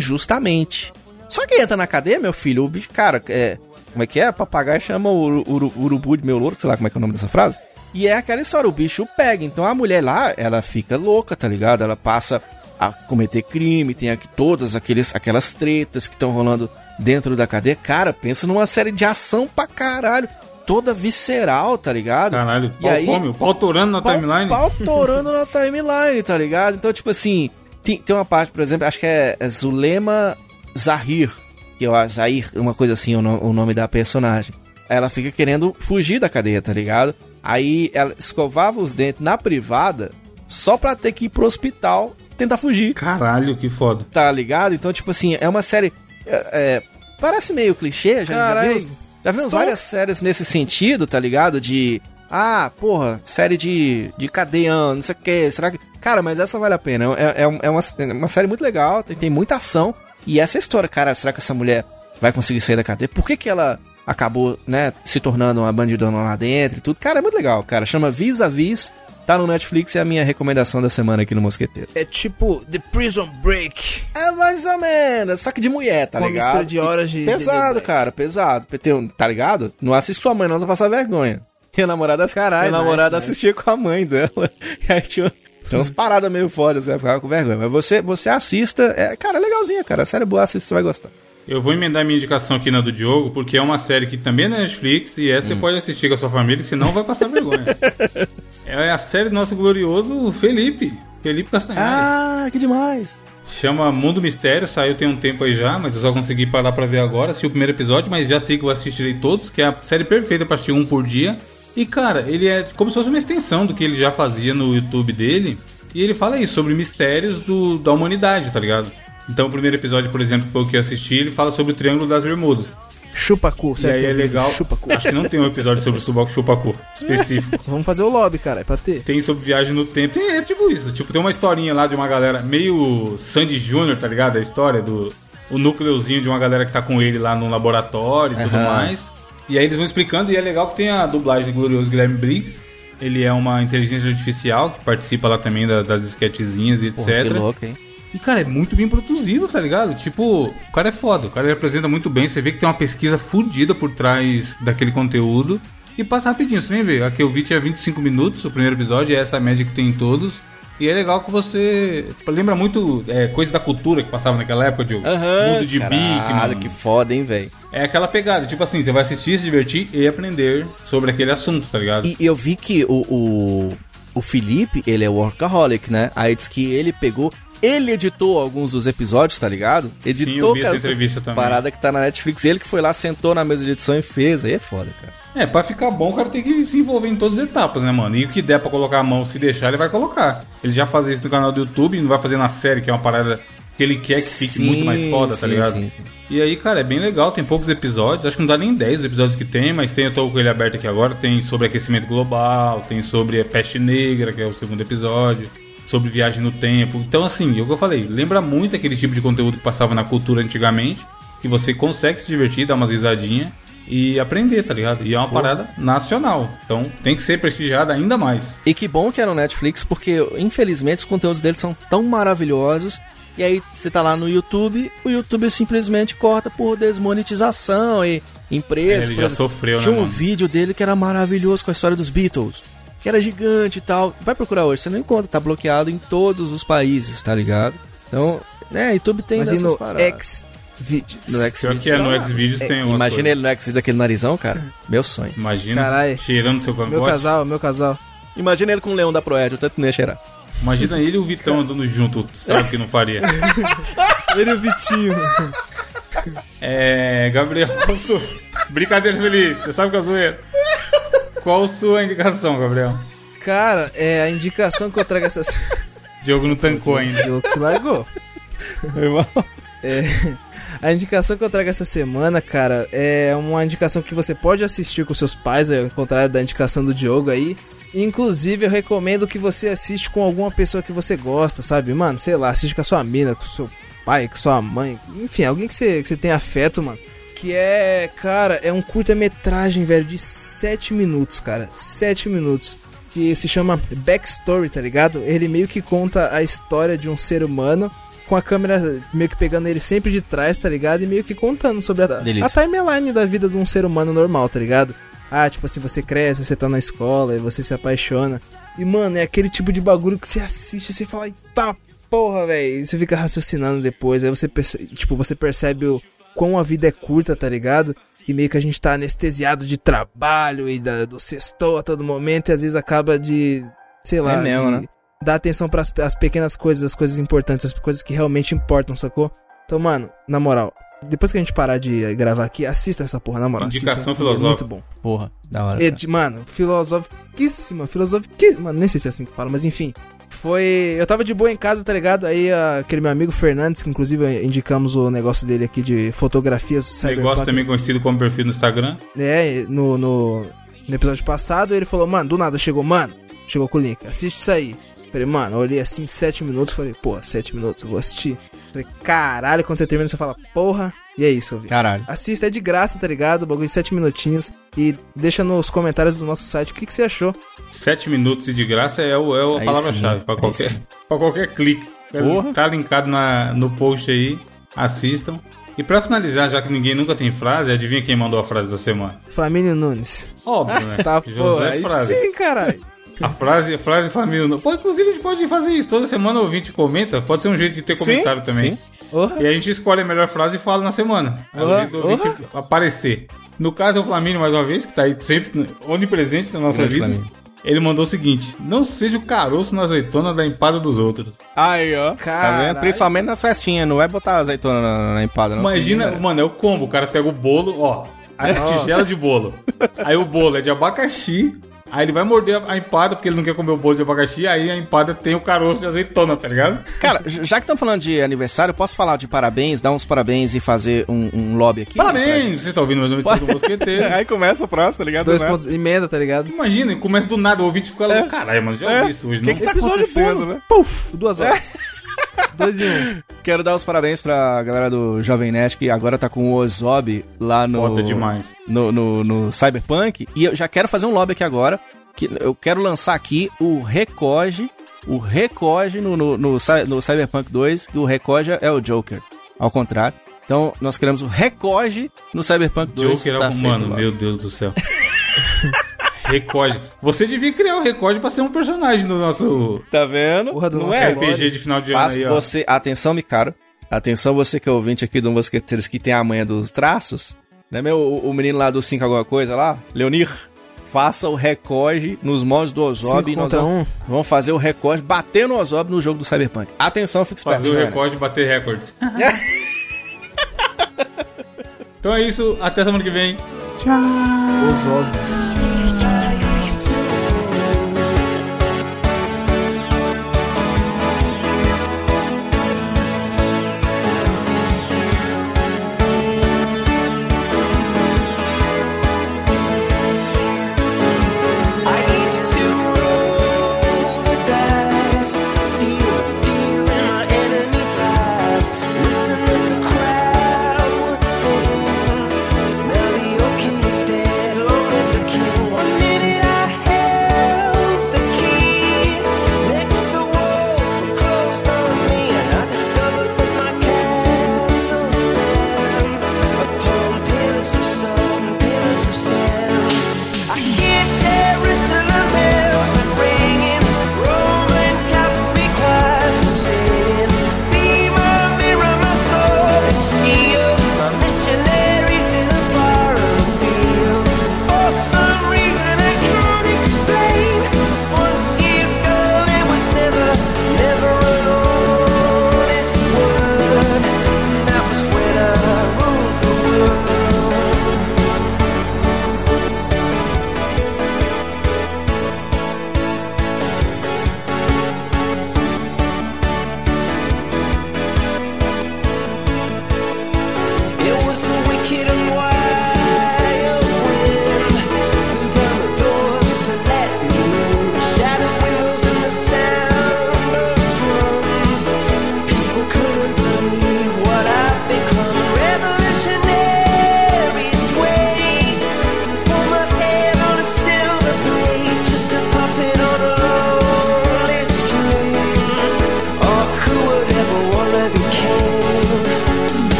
injustamente. Só que entra na cadeia, meu filho, o bicho, cara, é. Como é que é? Papagaio chama o uru- uru- urubu de meu louro, sei lá como é que é o nome dessa frase. E é aquela história, o bicho pega. Então a mulher lá, ela fica louca, tá ligado? Ela passa a cometer crime, tem aqui todas aqueles, aquelas tretas que estão rolando dentro da cadeia. Cara, pensa numa série de ação pra caralho. Toda visceral, tá ligado? Caralho, E pau aí- come, o pau torando na pau, timeline. Pau torando na timeline, tá ligado? Então, tipo assim, tem, tem uma parte, por exemplo, acho que é, é Zulema Zahir, que eu acho, Zahir, uma coisa assim, o, no- o nome da personagem. Ela fica querendo fugir da cadeia, tá ligado? Aí ela escovava os dentes na privada só pra ter que ir pro hospital tentar fugir, Caralho, que foda. tá ligado? Então, tipo assim, é uma série. é, é, parece meio clichê, já, já Caralho. Já vimos Stonks? várias séries nesse sentido, tá ligado? De. Ah, porra, série de, de cadeião, não sei o que. Será que. Cara, mas essa vale a pena. É, é, é uma, é uma série muito legal, tem, tem muita ação. E essa história, cara, será que essa mulher vai conseguir sair da cadeia? Por que, que ela acabou, né, se tornando uma bandidona lá dentro e tudo? Cara, é muito legal, cara. Chama Vis a Vis, tá no Netflix, é a minha recomendação da semana aqui no Mosqueteiro. É tipo The Prison Break. É mais ou menos, só que de mulher, tá Com uma ligado? mistura de horas de- Pesado, cara, pesado. Tá ligado? Não assiste sua mãe, não, você vai passar vergonha. Minha namorada, Caralho, minha namorada nice, assistia com a mãe dela. (laughs) E aí tinha, tinha umas paradas meio fodas, você ficava com vergonha. Mas você, você assista, é, cara, é legalzinha, cara. A série é boa, assista, você vai gostar. Eu vou emendar minha indicação aqui na do Diogo, porque é uma série que também é na Netflix e essa você Hum. pode assistir com a sua família, senão vai passar vergonha. (laughs) é a série do nosso glorioso Felipe. Felipe Castanhari. Ah, que demais. Chama Mundo Mistério, saiu tem um tempo aí já, mas eu só consegui parar pra ver agora. Assisti o primeiro episódio, mas já sei que eu assistirei todos, que é a série perfeita pra assistir um por dia. E cara, ele é como se fosse uma extensão do que ele já fazia no YouTube dele. E ele fala isso, sobre mistérios do, da humanidade, tá ligado? Então o primeiro episódio, por exemplo, que foi o que eu assisti, ele fala sobre o Triângulo das Bermudas. Chupacu, E aí é legal. Chupacu. Acho que não tem um episódio sobre o Subaco Chupacu (laughs) específico. Vamos fazer o lobby, cara, é pra ter. Tem sobre viagem no tempo. Tem, é tipo isso. Tipo, tem uma historinha lá de uma galera meio Sandy Júnior, tá ligado? A história do. O núcleozinho de uma galera que tá com ele lá no laboratório e tudo Aham. mais. E aí eles vão explicando, e é legal que tem a dublagem do glorioso Guilherme Briggs. Ele é uma inteligência artificial que participa lá também da- das esquetezinhas e etc. Porra, que louco, hein? E, cara, é muito bem produzido, tá ligado? Tipo, o cara é foda, o cara representa muito bem. Você vê que tem uma pesquisa fodida por trás daquele conteúdo. E passa rapidinho, você nem vê. A que eu vi tinha 25 minutos, o primeiro episódio, é essa média que tem em todos. E é legal que você. Lembra muito é, coisa da cultura que passava naquela época, Diogo. Mundo de Caralho, mano. que foda, hein, velho. É aquela pegada, tipo assim, você vai assistir, se divertir e aprender sobre aquele assunto, tá ligado? E eu vi que o, o, o Felipe, ele é workaholic, né? Aí diz que ele pegou. Ele editou alguns dos episódios, tá ligado? Editou eu vi essa entrevista também. Parada que tá na Netflix. Ele que foi lá, sentou na mesa de edição e fez. Aí é foda, cara. É, pra ficar bom, o cara tem que se envolver em todas as etapas, né, mano? E o que der pra colocar a mão, se deixar, ele vai colocar. Ele já faz isso no canal do YouTube, não vai fazer na série, que é uma parada que ele quer que fique Sim, muito mais foda, tá sim, ligado? sim, sim. E aí, cara, é bem legal, tem poucos episódios, acho que não dá nem 10 os episódios que tem, mas tem, eu tô com ele aberto aqui agora, tem sobre aquecimento global, tem sobre a peste negra, que é o segundo episódio, sobre viagem no tempo. Então, assim, é o que eu falei, lembra muito aquele tipo de conteúdo que passava na cultura antigamente, que você consegue se divertir, dar umas risadinhas e aprender, tá ligado? E é uma parada nacional, então tem que ser prestigiada ainda mais. E que bom que é no Netflix, porque infelizmente os conteúdos deles são tão maravilhosos. E aí você tá lá no YouTube, o YouTube simplesmente corta por desmonetização e empresas. Ele já exemplo, sofreu, né, Tinha um mano? vídeo dele que era maravilhoso com a história dos Beatles. Que era gigante e tal. Vai procurar hoje, você não encontra, tá bloqueado em todos os países, tá ligado? Então, né, YouTube tem Mas e no paradas. X Videos. No X Pior que é, no Xvideos tem uma Imagina ele no X aquele narizão, cara. Meu sonho. Imagina, Caralho. cheirando seu cangote. Meu casal, meu casal. Imagina ele com o leão da Proed, o tanto não ia cheirar. Imagina ele e o Vitão andando junto, sabe que não faria. (laughs) Ele e o Vitinho. É, Gabriel. (laughs) Brincadeira, Felipe, você sabe que é zoeira. Qual sua indicação, Gabriel? Cara, é a indicação que eu trago essa (laughs) Diogo não tancou ainda. Diogo se largou. É, a indicação que eu trago essa semana, cara, é uma indicação que você pode assistir com seus pais, ao contrário da indicação do Diogo aí, Inclusive, eu recomendo que você assiste com alguma pessoa que você gosta, sabe? Mano, sei lá, assiste com a sua mina, com o seu pai, com sua mãe, enfim, alguém que você, que você tem afeto, mano. Que é, cara, é um curta-metragem, velho, de 7 minutos, cara. 7 minutos. Que se chama Backstory, tá ligado? Ele meio que conta a história de um ser humano com a câmera meio que pegando ele sempre de trás, tá ligado? E meio que contando sobre a, a timeline da vida de um ser humano normal, tá ligado? Ah, tipo assim, você cresce, você tá na escola e você se apaixona. E, mano, é aquele tipo de bagulho que você assiste e você fala, eita porra, velho. E você fica raciocinando depois. Aí você tipo, você percebe o quão a vida é curta, tá ligado? E meio que a gente tá anestesiado de trabalho e da, do sextou a todo momento. E às vezes acaba de, sei lá, É mesmo, de né? dar atenção pras as pequenas coisas, as coisas importantes, as coisas que realmente importam, sacou? Então, mano, na moral, depois que a gente parar de gravar aqui, assista essa porra, na moral. Indicação assistam, filosófica. É muito bom. Porra, da hora. É, de- mano, filosofiquíssima, filosofiquíssima. Mano, nem sei se é assim que fala, mas enfim. Foi. Eu tava de boa em casa, tá ligado? Aí ah, aquele meu amigo Fernandes, que inclusive indicamos o negócio dele aqui de fotografias cyberpunk. Negócio também conhecido como perfil no Instagram. É, no, no, no episódio passado, ele falou, mano, do nada chegou, mano, chegou com o link, assiste isso aí. Falei, mano, eu olhei assim, sete minutos, falei, pô, sete minutos, eu vou assistir. Falei, caralho, quando você termina, você fala, porra, e é isso, vi. Caralho. Assista, é de graça, tá ligado? O bagulho de 7 minutinhos. E deixa nos comentários do nosso site o que, que você achou. Sete minutos e de graça é, o, é a Aí palavra-chave sim, pra aí qualquer, pra qualquer clique. Porra. Tá linkado na, no post aí. Assistam. E pra finalizar, já que ninguém nunca tem frase, adivinha quem mandou a frase da semana? Flamínio Nunes. Óbvio, né? (laughs) Tá, José pô, Frase. sim, caralho. A frase, a frase família. Nunes. Pô, inclusive a gente pode fazer isso. Toda semana o ouvinte comenta. Pode ser um jeito de ter Sim, comentário também. sim. E a gente escolhe a melhor frase e fala na semana. Aí o do ouvinte aparecer. No caso é o Flamínio, mais uma vez, que tá aí sempre onipresente na nossa Grande vida. Flamínio. Ele mandou o seguinte: Não seja o caroço na azeitona da empada dos outros. Aí, ó. Tá vendo? Principalmente nas festinhas. Não vai botar azeitona na, na empada, não. Imagina, mano, é o combo. O cara pega o bolo, ó. A tigela de bolo. Aí o bolo é de abacaxi. Aí ele vai morder a empada porque ele não quer comer o bolo de abacaxi. Aí a empada tem o caroço de azeitona, tá ligado? Cara, já que estamos falando de aniversário, posso falar de parabéns, dar uns parabéns e fazer um, um lobby aqui? Parabéns! Você tá ouvindo mais uma edição do Mosqueteiro. (laughs) Aí começa o próximo, tá ligado? Dois Né? pontos, emenda, tá ligado? Imagina, começa do nada, o ouvinte fica lá, caralho, mano, já É. ouvi isso hoje, Que não? que tá Episódio bônus, né? puf, duas horas. Dois em um. Quero dar os parabéns pra galera do Jovem Nerd que agora tá com o Ozob lá no. Foda demais. No, no, no Cyberpunk. E eu já quero fazer um lobby aqui agora. Que eu quero lançar aqui o Recoge. O Recoge no, no, no, no Cyberpunk 2. Que o Recoge é o Joker. Ao contrário. Então, nós queremos o Recoge no Cyberpunk 2. Joker é tá o feito mano, lá. meu Deus do céu. (laughs) Recorde. Você devia criar o recorde pra ser um personagem do nosso Tá vendo? Porra do Não nosso é? RPG de final de ano Faz aí, ó. você. Atenção, Micaro. Atenção, você que é ouvinte aqui do Mosqueteiros que tem a manha dos traços. Né, meu? O, o menino lá do 5 alguma coisa lá, Leonir. Faça o recorde nos mods do Ozob Cinco e nós contra vamos, um. vamos fazer o recorde batendo o Ozob no jogo do Cyberpunk. Atenção, fica esperto. Fazer o recorde e bater recordes. (laughs) então é isso, até semana que vem. Os osmos.